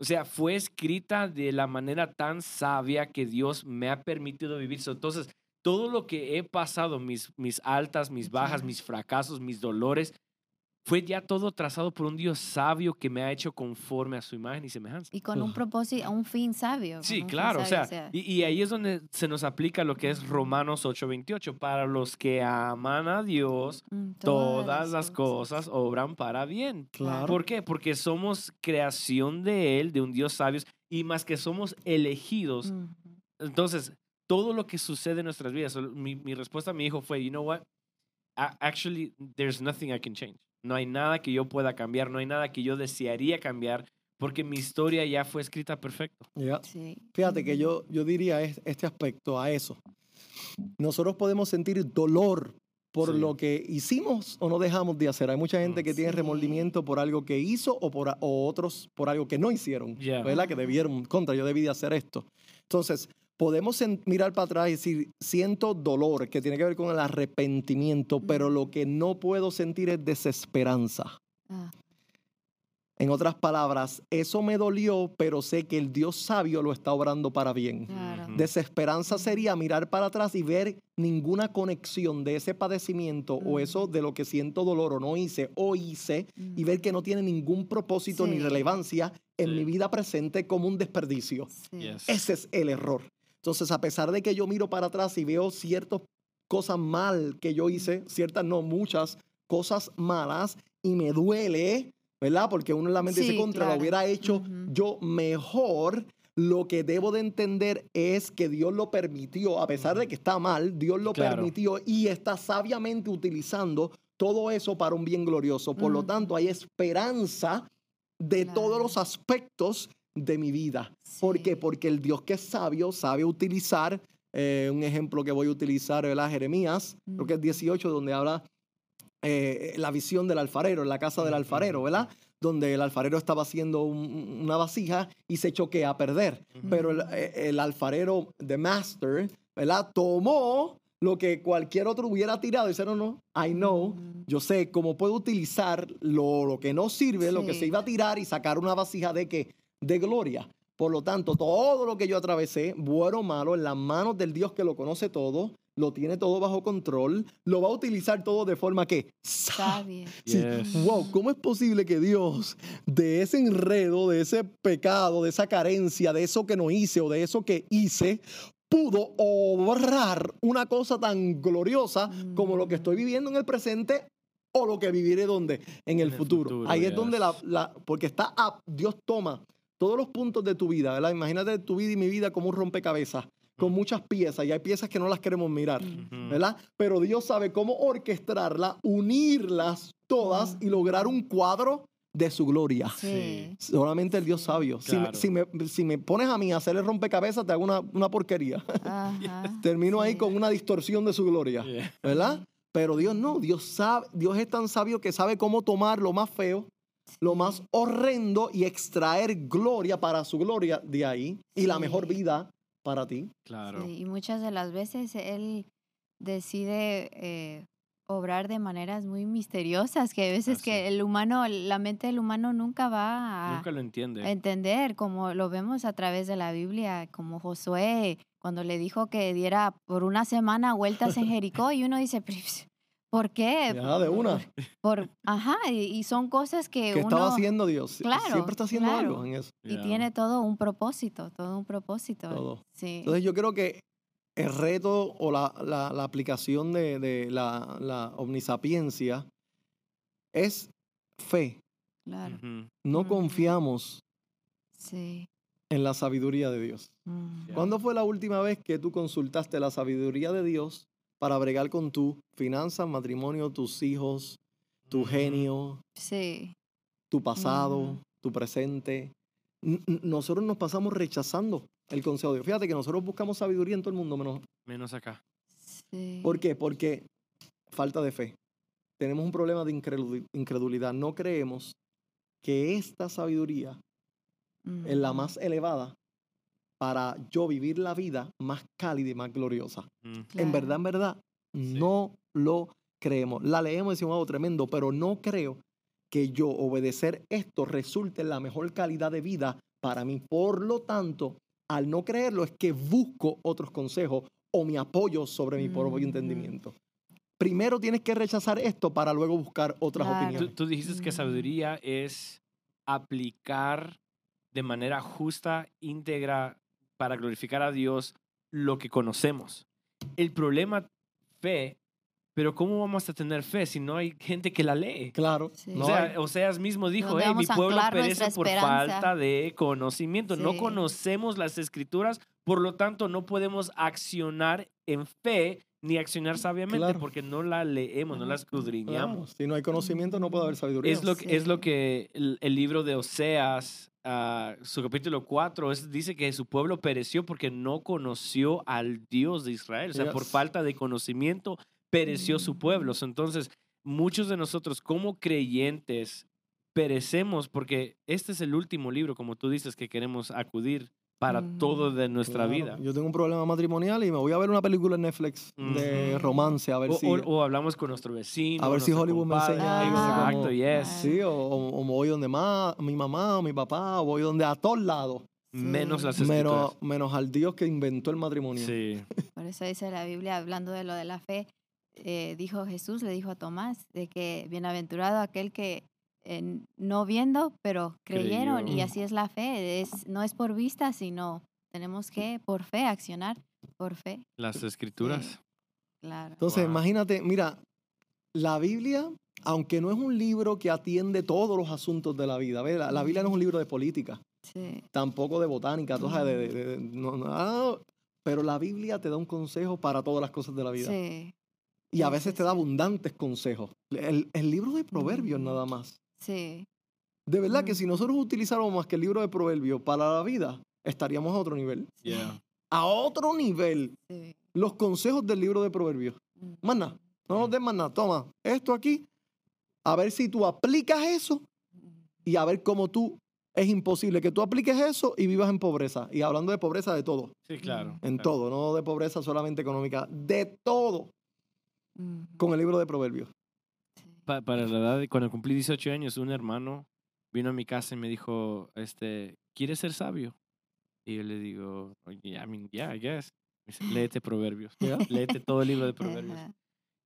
[SPEAKER 1] O sea, fue escrita de la manera tan sabia que Dios me ha permitido vivir. Entonces, todo lo que he pasado, mis, mis altas, mis bajas, mis fracasos, mis dolores, fue ya todo trazado por un Dios sabio que me ha hecho conforme a su imagen y semejanza.
[SPEAKER 3] Y con un propósito, un fin sabio.
[SPEAKER 1] Sí, claro, o sea, y, y ahí es donde se nos aplica lo que es Romanos 8:28. Para los que aman a Dios,
[SPEAKER 3] mm,
[SPEAKER 1] todas las cosas obran para bien.
[SPEAKER 2] Claro.
[SPEAKER 1] ¿Por qué? Porque somos creación de Él, de un Dios sabio, y más que somos elegidos. Entonces, todo lo que sucede en nuestras vidas, mi, mi respuesta a mi hijo fue, you know what? Actually, there's nothing I can change. No hay nada que yo pueda cambiar, no hay nada que yo desearía cambiar, porque mi historia ya fue escrita perfecto.
[SPEAKER 2] Yeah.
[SPEAKER 3] Sí.
[SPEAKER 2] Fíjate que yo, yo diría es- este aspecto a eso. Nosotros podemos sentir dolor por
[SPEAKER 1] Sí.
[SPEAKER 2] lo que hicimos o no dejamos de hacer. Hay mucha gente
[SPEAKER 1] Mm.
[SPEAKER 2] que tiene
[SPEAKER 3] Sí.
[SPEAKER 2] remordimiento por algo que hizo o, por, o otros por algo que no hicieron.
[SPEAKER 1] Yeah.
[SPEAKER 2] ¿Verdad? Que debieron, contra, yo debí de hacer esto. Entonces, podemos mirar para atrás y decir, siento dolor, que tiene que ver con el arrepentimiento, pero lo que no puedo sentir es desesperanza.
[SPEAKER 3] Ah,
[SPEAKER 2] En otras palabras, eso me dolió, pero sé que el Dios sabio lo está obrando para bien.
[SPEAKER 3] Claro.
[SPEAKER 2] Desesperanza sería mirar para atrás y ver ninguna conexión de ese padecimiento o eso de lo que siento dolor o no hice o hice y ver que no tiene ningún propósito ni relevancia en
[SPEAKER 1] Sí.
[SPEAKER 2] mi vida presente como un desperdicio.
[SPEAKER 3] Sí.
[SPEAKER 1] Yes.
[SPEAKER 2] Ese es el error. Entonces, a pesar de que yo miro para atrás y veo ciertas cosas mal que yo hice, ciertas no, muchas cosas malas, y me duele, ¿verdad? Porque uno en la mente dice,
[SPEAKER 3] Sí,
[SPEAKER 2] contra, lo
[SPEAKER 3] claro.
[SPEAKER 2] hubiera hecho yo mejor. Lo que debo de entender es que Dios lo permitió, a pesar de que está mal, Dios lo
[SPEAKER 1] Claro.
[SPEAKER 2] permitió y está sabiamente utilizando todo eso para un bien glorioso. Por lo tanto, hay esperanza de todos los aspectos de mi vida. ¿Por qué?
[SPEAKER 3] Sí.
[SPEAKER 2] Porque el Dios que es sabio sabe utilizar, eh, un ejemplo que voy a utilizar, ¿verdad? Jeremías, creo que es 18, donde habla eh, la visión del alfarero, en la casa del alfarero, ¿verdad? Donde el alfarero estaba haciendo un- una vasija y se choquea a perder. Pero el, eh, el alfarero, the master, ¿verdad? Tomó lo que cualquier otro hubiera tirado y dice, no, no, I know,
[SPEAKER 3] Mm.
[SPEAKER 2] yo sé cómo puedo utilizar lo, lo que no sirve, lo que se
[SPEAKER 3] Sí.
[SPEAKER 2] iba a tirar y sacar una vasija de que de gloria. Por lo tanto, todo lo que yo atravesé, bueno o malo, en las manos del Dios que lo conoce todo, lo tiene todo bajo control, lo va a utilizar todo de forma que
[SPEAKER 3] Sabia.
[SPEAKER 2] Sí,
[SPEAKER 1] Yes.
[SPEAKER 2] Wow, ¿cómo es posible que Dios de ese enredo, de ese pecado, de esa carencia, de eso que no hice o de eso que hice, pudo obrar una cosa tan gloriosa como lo que estoy viviendo en el presente o lo que viviré donde en el,
[SPEAKER 1] En el
[SPEAKER 2] futuro.
[SPEAKER 1] futuro,
[SPEAKER 2] Ahí es donde la, la- porque está up, Dios toma todos los puntos de tu vida, ¿verdad? Imagínate tu vida y mi vida como un rompecabezas con muchas piezas y hay piezas que no las queremos mirar. ¿verdad? Pero Dios sabe cómo orquestarla, unirlas todas y lograr un cuadro de su gloria.
[SPEAKER 3] Sí.
[SPEAKER 2] Solamente el Dios sabio. Si, me,
[SPEAKER 1] Claro.
[SPEAKER 2] si, me, si me pones a mí a hacer el rompecabezas, te hago una, una porquería.
[SPEAKER 3] Ajá.
[SPEAKER 2] Termino ahí con una distorsión de su gloria,
[SPEAKER 1] Yeah.
[SPEAKER 2] ¿verdad? Pero Dios no, Dios sabe, Dios es tan sabio que sabe cómo tomar lo más feo, lo más horrendo y extraer gloria para su gloria de ahí y la mejor vida para ti.
[SPEAKER 1] Claro.
[SPEAKER 3] Sí, y muchas de las veces él decide eh, obrar de maneras muy misteriosas que a veces
[SPEAKER 1] Así.
[SPEAKER 3] que el humano, la mente del humano nunca va a,
[SPEAKER 1] Nunca lo entiende.
[SPEAKER 3] a entender, como lo vemos a través de la Biblia, como Josué, cuando le dijo que diera por una semana vueltas en Jericó y uno dice, "Pues, ¿por qué?
[SPEAKER 2] Ya, de una.
[SPEAKER 3] Por, ajá, y, y son cosas que
[SPEAKER 2] ¿Qué
[SPEAKER 3] uno...
[SPEAKER 2] estaba haciendo Dios?
[SPEAKER 3] Claro,
[SPEAKER 2] Siempre está haciendo
[SPEAKER 3] claro.
[SPEAKER 2] algo en eso.
[SPEAKER 3] Y
[SPEAKER 1] Yeah.
[SPEAKER 3] tiene todo un propósito, todo un propósito.
[SPEAKER 2] Todo.
[SPEAKER 3] Sí.
[SPEAKER 2] Entonces yo creo que el reto o la, la- la aplicación de, de la, la omnisapiencia es fe.
[SPEAKER 3] claro.
[SPEAKER 2] No confiamos
[SPEAKER 3] Sí.
[SPEAKER 2] en la sabiduría de Dios.
[SPEAKER 1] Ya.
[SPEAKER 2] ¿Cuándo fue la última vez que tú consultaste la sabiduría de Dios para bregar con tu finanzas, matrimonio, tus hijos, tu genio,
[SPEAKER 3] Sí.
[SPEAKER 2] tu pasado, tu presente? N- Nosotros nos pasamos rechazando el consejo de Dios. Fíjate que nosotros buscamos sabiduría en todo el mundo menos
[SPEAKER 1] Menos acá.
[SPEAKER 3] Sí.
[SPEAKER 2] ¿Por qué? Porque falta de fe. Tenemos un problema de increduli- incredulidad. No creemos que esta sabiduría es la más elevada para yo vivir la vida más cálida y más gloriosa.
[SPEAKER 1] Mm.
[SPEAKER 2] En verdad, en verdad, no lo creemos. La leemos y decimos, wow, tremendo, pero no creo que yo obedecer esto resulte en la mejor calidad de vida para mí. Por lo tanto, al no creerlo es que busco otros consejos o mi apoyo sobre mi propio
[SPEAKER 3] Ujú.
[SPEAKER 2] entendimiento. Primero tienes que rechazar esto para luego buscar otras
[SPEAKER 3] Claro.
[SPEAKER 1] Tú,
[SPEAKER 2] opiniones.
[SPEAKER 1] tú dijiste que
[SPEAKER 3] Mm.
[SPEAKER 1] sabiduría es aplicar de manera justa, íntegra, para glorificar a Dios lo que conocemos. El problema, fe, pero ¿cómo vamos a tener fe si no hay gente que la lee?
[SPEAKER 2] Claro.
[SPEAKER 3] Sí.
[SPEAKER 2] no
[SPEAKER 1] o sea, Oseas mismo dijo,
[SPEAKER 3] ¿Dónde
[SPEAKER 1] "Hey, mi pueblo perece por
[SPEAKER 3] esperanza?"
[SPEAKER 1] falta de conocimiento. No
[SPEAKER 3] Sí.
[SPEAKER 1] conocemos las escrituras, por lo tanto no podemos accionar en fe ni accionar sabiamente
[SPEAKER 2] Claro.
[SPEAKER 1] porque no la leemos, no la escudriñamos.
[SPEAKER 2] claro, Si no hay conocimiento, no puede haber sabiduría.
[SPEAKER 1] Es lo, que- es lo
[SPEAKER 3] Sí.
[SPEAKER 1] que el, el libro de Oseas, ah, su capítulo 4, es, dice que su pueblo pereció porque no conoció al Dios de Israel. O sea, por falta de conocimiento, pereció su pueblo.
[SPEAKER 3] Mm.
[SPEAKER 1] Entonces, muchos de nosotros como creyentes perecemos porque este es el último libro, como tú dices, que queremos acudir para todo de nuestra
[SPEAKER 2] Claro,
[SPEAKER 1] vida.
[SPEAKER 2] Yo tengo un problema matrimonial y me voy a ver una película en Netflix de romance a ver
[SPEAKER 1] O,
[SPEAKER 2] si...
[SPEAKER 1] o- o hablamos con nuestro vecino.
[SPEAKER 2] A ver si Hollywood me enseña
[SPEAKER 1] Exacto, yes.
[SPEAKER 2] Sí, o, o- o me voy donde más, mi mamá o mi papá, o voy donde a todos lados.
[SPEAKER 1] Menos las
[SPEAKER 2] Menos, menos al Dios que inventó el matrimonio.
[SPEAKER 1] Sí.
[SPEAKER 3] Por eso dice la Biblia, hablando de lo de la fe, eh, dijo Jesús, le dijo a Tomás, de que bienaventurado aquel que eh, no viendo, pero creyeron.
[SPEAKER 1] Creyó.
[SPEAKER 3] Y así es la fe. Es, no es por vista, sino tenemos que por fe accionar, por fe.
[SPEAKER 1] Las escrituras.
[SPEAKER 3] Claro.
[SPEAKER 2] Entonces,
[SPEAKER 1] Wow.
[SPEAKER 2] imagínate, mira, la Biblia, aunque no es un libro que atiende todos los asuntos de la vida. La, la Biblia no es un libro de política,
[SPEAKER 3] Sí.
[SPEAKER 2] tampoco de botánica, sabes, de- de- de- no, no, ah, pero la Biblia te da un consejo para todas las cosas de la vida.
[SPEAKER 3] Sí.
[SPEAKER 2] Y a
[SPEAKER 3] Sí,
[SPEAKER 2] veces
[SPEAKER 3] sí,
[SPEAKER 2] te da
[SPEAKER 3] sí.
[SPEAKER 2] abundantes consejos. El, el libro de Proverbios nada más.
[SPEAKER 3] Sí.
[SPEAKER 2] De verdad que si
[SPEAKER 3] Mm.
[SPEAKER 2] nosotros utilizáramos más que el libro de Proverbios para la vida, estaríamos a otro nivel.
[SPEAKER 1] Yeah.
[SPEAKER 2] A otro nivel.
[SPEAKER 3] sí.
[SPEAKER 2] Los consejos del libro de Proverbios.
[SPEAKER 3] Mm.
[SPEAKER 2] Más nada. No nos des más nada. Toma, esto aquí. A ver si tú aplicas eso y a ver cómo tú. Es imposible que tú apliques eso y vivas en pobreza. Y hablando de pobreza, de todo.
[SPEAKER 1] Sí, claro.
[SPEAKER 2] En
[SPEAKER 1] claro.
[SPEAKER 2] todo. No de pobreza solamente económica. De todo.
[SPEAKER 3] Mm.
[SPEAKER 2] Con el libro de Proverbios.
[SPEAKER 1] Pa- para la edad, de- cuando cumplí 18 años, un hermano vino a mi casa y me dijo, este, ¿quieres ser sabio? Y yo le digo, yeah, I mean, yeah, I guess. Me dice, léete Proverbios.
[SPEAKER 2] ¿Ya?
[SPEAKER 1] Léete todo el libro de Proverbios.
[SPEAKER 3] Ajá.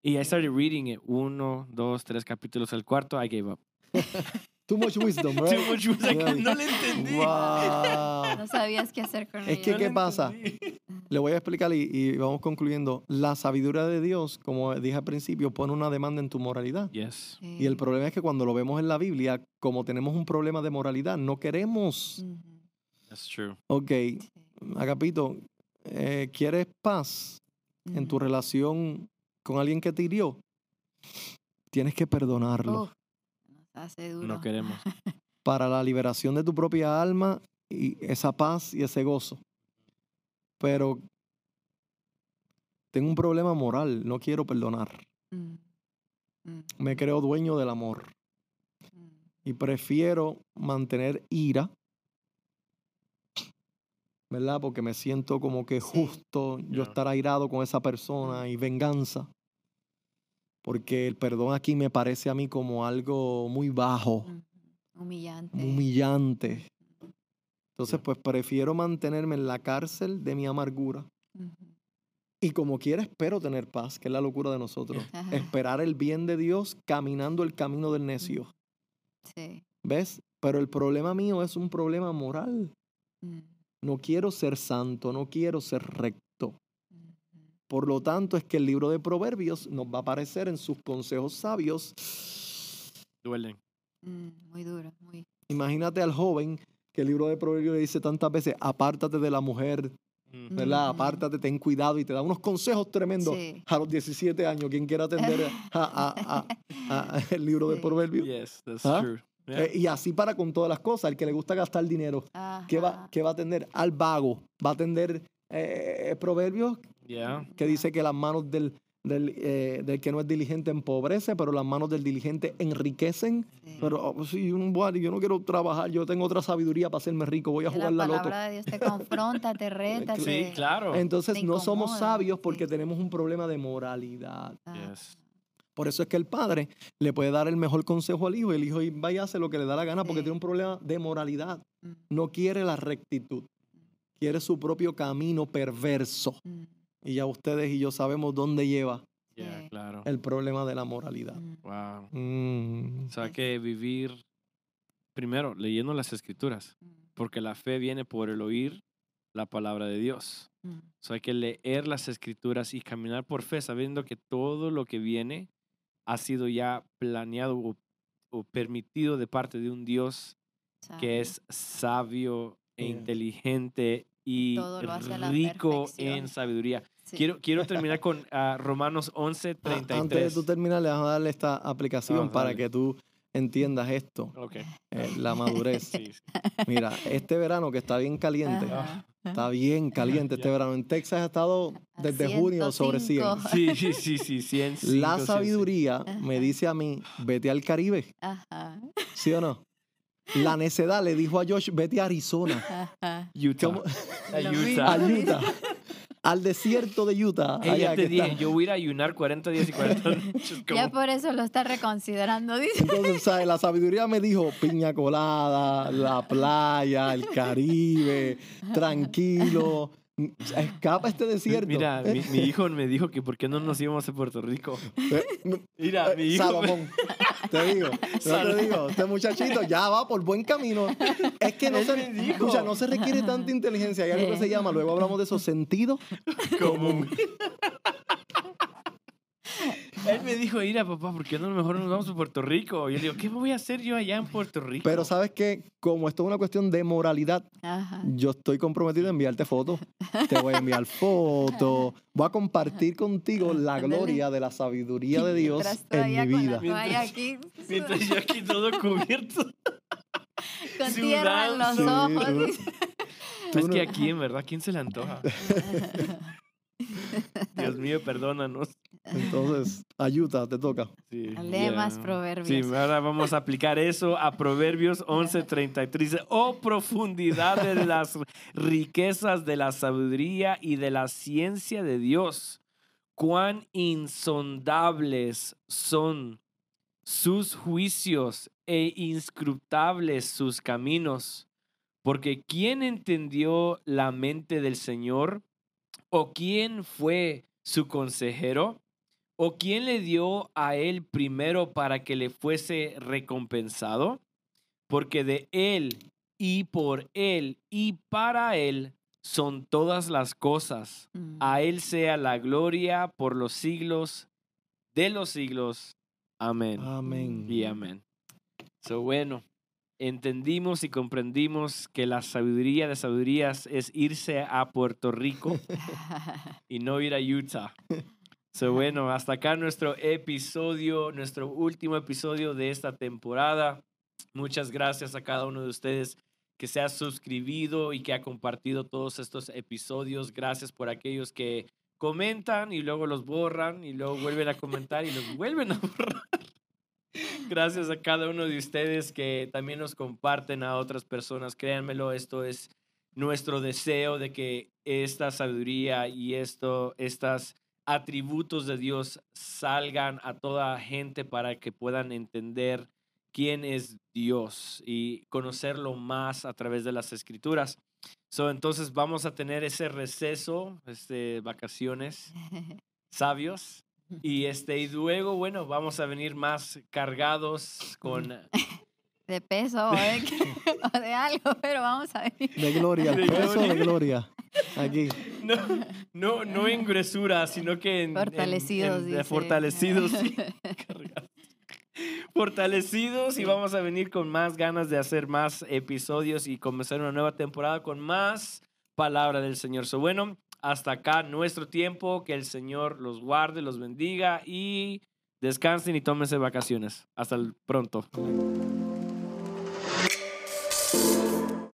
[SPEAKER 1] Y I started reading it. Uno, dos, tres capítulos. El cuarto, I gave up.
[SPEAKER 2] Too much wisdom, right?
[SPEAKER 1] Too much
[SPEAKER 2] Yeah.
[SPEAKER 1] no le entendí.
[SPEAKER 2] Wow.
[SPEAKER 3] No sabías qué hacer con
[SPEAKER 2] Es que,
[SPEAKER 1] No
[SPEAKER 2] ¿qué
[SPEAKER 1] le
[SPEAKER 2] pasa?
[SPEAKER 1] entendí.
[SPEAKER 2] Le voy a explicar y, y vamos concluyendo. La sabiduría de Dios, como dije al principio, pone una demanda en tu moralidad.
[SPEAKER 1] Yes.
[SPEAKER 2] Y el
[SPEAKER 3] Sí.
[SPEAKER 2] problema es que cuando lo vemos en la Biblia, como tenemos un problema de moralidad, no queremos.
[SPEAKER 1] That's true.
[SPEAKER 2] Ok,
[SPEAKER 3] Sí.
[SPEAKER 2] Agapito, eh, ¿quieres paz en tu relación con alguien que te hirió? Tienes que perdonarlo
[SPEAKER 3] hace duro.
[SPEAKER 1] No queremos.
[SPEAKER 2] para la liberación de tu propia alma y esa paz y ese gozo. Pero tengo un problema moral, no quiero perdonar.
[SPEAKER 3] Mm. Mm.
[SPEAKER 2] Me creo dueño del amor
[SPEAKER 3] Mm.
[SPEAKER 2] y prefiero mantener ira, ¿verdad? Porque me siento como que
[SPEAKER 3] Sí.
[SPEAKER 2] justo yo estar airado con esa persona y venganza. Porque el perdón aquí me parece a mí como algo muy bajo.
[SPEAKER 3] Humillante.
[SPEAKER 2] humillante. Entonces, pues prefiero mantenerme en la cárcel de mi amargura. Y como quiera, espero tener paz, que es la locura de nosotros.
[SPEAKER 3] Ajá.
[SPEAKER 2] Esperar el bien de Dios caminando el camino del necio.
[SPEAKER 3] Sí.
[SPEAKER 2] ¿Ves? Pero el problema mío es un problema moral.
[SPEAKER 3] Mm.
[SPEAKER 2] No quiero ser santo, no quiero ser recto. Por lo tanto, es que el libro de Proverbios nos va a aparecer en sus consejos sabios.
[SPEAKER 1] Duelen.
[SPEAKER 3] Mm, Muy duro, muy.
[SPEAKER 2] Imagínate al joven que el libro de Proverbios le dice tantas veces, apártate de la mujer,
[SPEAKER 1] Mm.
[SPEAKER 2] ¿verdad? Apártate, ten cuidado y te da unos consejos tremendos
[SPEAKER 3] Sí.
[SPEAKER 2] a los 17 años. Quien quiera atender a, a- a- a- a el libro de. Proverbios.
[SPEAKER 1] Yes, that's
[SPEAKER 2] ¿Ah?
[SPEAKER 1] true. Yeah.
[SPEAKER 2] Eh, y así para con todas las cosas. El que le gusta gastar dinero, ¿qué va, qué va a atender? Al vago. Va a atender eh, Proverbios
[SPEAKER 1] Yeah.
[SPEAKER 2] que dice que las manos del, del, eh, del que no es diligente empobrece, pero las manos del diligente enriquecen.
[SPEAKER 3] Sí.
[SPEAKER 2] Pero oh, sí, yo, no- yo no quiero trabajar, yo tengo otra sabiduría para hacerme rico, voy a jugar la
[SPEAKER 3] la
[SPEAKER 2] loto.
[SPEAKER 3] palabra de Dios te confronta, te reta,
[SPEAKER 1] Sí,
[SPEAKER 3] te-
[SPEAKER 1] claro.
[SPEAKER 2] Entonces no somos sabios porque
[SPEAKER 3] sí.
[SPEAKER 2] tenemos un problema de moralidad.
[SPEAKER 3] Ah,
[SPEAKER 1] Yes.
[SPEAKER 2] Por eso es que el padre le puede dar el mejor consejo al hijo y el hijo vaya a hacer lo que le da la gana porque
[SPEAKER 3] Sí.
[SPEAKER 2] tiene un problema de moralidad.
[SPEAKER 3] mm,
[SPEAKER 2] No quiere la rectitud, quiere su propio camino perverso.
[SPEAKER 3] mm,
[SPEAKER 2] Y ya ustedes y yo sabemos dónde lleva
[SPEAKER 1] Yeah, claro.
[SPEAKER 2] el problema de la moralidad.
[SPEAKER 3] mm.
[SPEAKER 1] Wow.
[SPEAKER 2] Mm.
[SPEAKER 1] O sea que vivir, primero, leyendo las escrituras,
[SPEAKER 3] Mm,
[SPEAKER 1] porque la fe viene por el oír la palabra de Dios.
[SPEAKER 3] mm,
[SPEAKER 1] O sea, hay que leer las escrituras y caminar por fe, sabiendo que todo lo que viene ha sido ya planeado o, o permitido de parte de un Dios que es sabio e inteligente y
[SPEAKER 3] Todo lo hace a la
[SPEAKER 1] rico en sabiduría.
[SPEAKER 3] Sí.
[SPEAKER 1] Quiero, quiero terminar con ah, Romanos 11,
[SPEAKER 2] Ah,
[SPEAKER 1] 33.
[SPEAKER 2] Antes de tú terminar, le vamos a darle esta aplicación
[SPEAKER 1] Ah,
[SPEAKER 2] para
[SPEAKER 1] dale.
[SPEAKER 2] que tú entiendas esto, eh, la madurez.
[SPEAKER 1] Sí, sí.
[SPEAKER 2] Mira, este verano que está bien caliente,
[SPEAKER 3] Ajá.
[SPEAKER 2] está bien caliente este verano. En Texas ha estado desde junio sobre 100.
[SPEAKER 3] 105.
[SPEAKER 1] Sí, sí, sí, sí, 100,
[SPEAKER 2] La
[SPEAKER 1] 100,
[SPEAKER 2] sabiduría me dice a mí, vete al Caribe,
[SPEAKER 3] Ajá.
[SPEAKER 2] ¿sí o no? La necedad le dijo a Josh, vete a Arizona,
[SPEAKER 3] Ajá.
[SPEAKER 1] Utah.
[SPEAKER 2] ¿Cómo?
[SPEAKER 1] A
[SPEAKER 3] Lo
[SPEAKER 1] Utah.
[SPEAKER 2] a. Utah, al desierto de Utah. Allá
[SPEAKER 1] te dije,
[SPEAKER 2] está.
[SPEAKER 1] yo voy a ir a ayunar 40 días y 40 noches.
[SPEAKER 3] Ya por eso lo está reconsiderando, dice.
[SPEAKER 2] Entonces, ¿sabes? La sabiduría me dijo piña colada, la playa, el Caribe, tranquilo. Escapa este desierto.
[SPEAKER 1] Mira, mi, mi hijo me dijo que por qué no nos íbamos a Puerto Rico.
[SPEAKER 2] eh,
[SPEAKER 1] Mira,
[SPEAKER 2] eh,
[SPEAKER 1] mi hijo.
[SPEAKER 2] Salomón, te digo, no te
[SPEAKER 1] Salomón.
[SPEAKER 2] digo, este muchachito ya va por buen camino. Es que no
[SPEAKER 1] Él
[SPEAKER 2] se,
[SPEAKER 1] me dijo.
[SPEAKER 2] escucha, no se requiere tanta inteligencia. Hay algo que se llama, luego hablamos de esos sentidos
[SPEAKER 1] común. Él me dijo, mira, papá, ¿por qué no mejor nos vamos a Puerto Rico? Y yo le digo, ¿qué voy a hacer yo allá en Puerto Rico?
[SPEAKER 2] Pero sabes que como esto es una cuestión de moralidad,
[SPEAKER 3] Ajá.
[SPEAKER 2] yo estoy comprometido a enviarte fotos. Te voy a enviar fotos. Voy a compartir contigo la gloria de la sabiduría de Dios
[SPEAKER 3] Mientras
[SPEAKER 2] en mi vida.
[SPEAKER 3] toalla aquí,
[SPEAKER 1] Mientras yo aquí todo cubierto.
[SPEAKER 3] con tierra en los.
[SPEAKER 2] Sí,
[SPEAKER 3] ojos.
[SPEAKER 2] Tú
[SPEAKER 1] es que aquí, en verdad, ¿quién se le antoja? Dios mío, perdónanos.
[SPEAKER 2] Entonces, ayuda, te toca.
[SPEAKER 1] Sí,
[SPEAKER 3] más proverbios.
[SPEAKER 1] Sí, ahora vamos a aplicar eso a Proverbios 11:33. Dice, oh profundidad de las riquezas de la sabiduría y de la ciencia de Dios, cuán insondables son sus juicios e inscrutables sus caminos. Porque ¿quién entendió la mente del Señor? ¿O quién fue su consejero? ¿O quién le dio a él primero para que le fuese recompensado? Porque de él y por él y para él son todas las cosas.
[SPEAKER 3] Mm.
[SPEAKER 1] A él sea la gloria por los siglos de los siglos. Amén.
[SPEAKER 2] Amén.
[SPEAKER 1] Y amén. So, bueno, entendimos y comprendimos que la sabiduría de sabidurías es irse a Puerto Rico y no ir a Utah. So, bueno, hasta acá nuestro episodio, nuestro último episodio de esta temporada. Muchas gracias a cada uno de ustedes que se ha suscribido y que ha compartido todos estos episodios. Gracias por aquellos que comentan y luego los borran y luego vuelven a comentar y los vuelven a borrar. Gracias a cada uno de ustedes que también nos comparten a otras personas. Créanmelo, esto es nuestro deseo de que esta sabiduría y esto, estas atributos de Dios salgan a toda gente para que puedan entender quién es Dios y conocerlo más a través de las escrituras. So, entonces vamos a tener ese receso, este, vacaciones sabios. Y este, y luego, bueno, vamos a venir más cargados con
[SPEAKER 3] de peso o de, o de algo, pero vamos a ver.
[SPEAKER 2] De gloria,
[SPEAKER 1] De
[SPEAKER 2] peso de
[SPEAKER 1] gloria.
[SPEAKER 2] gloria. Aquí.
[SPEAKER 1] no, no, no en gruesura, sino que en,
[SPEAKER 3] Fortalecidos,
[SPEAKER 1] en-
[SPEAKER 3] dice.
[SPEAKER 1] fortalecidos, sí, cargados. fortalecidos y vamos a venir con más ganas de hacer más episodios y comenzar una nueva temporada con más palabra del Señor. So, bueno, hasta acá nuestro tiempo, que el Señor los guarde, los bendiga y descansen y tómense vacaciones. Hasta pronto.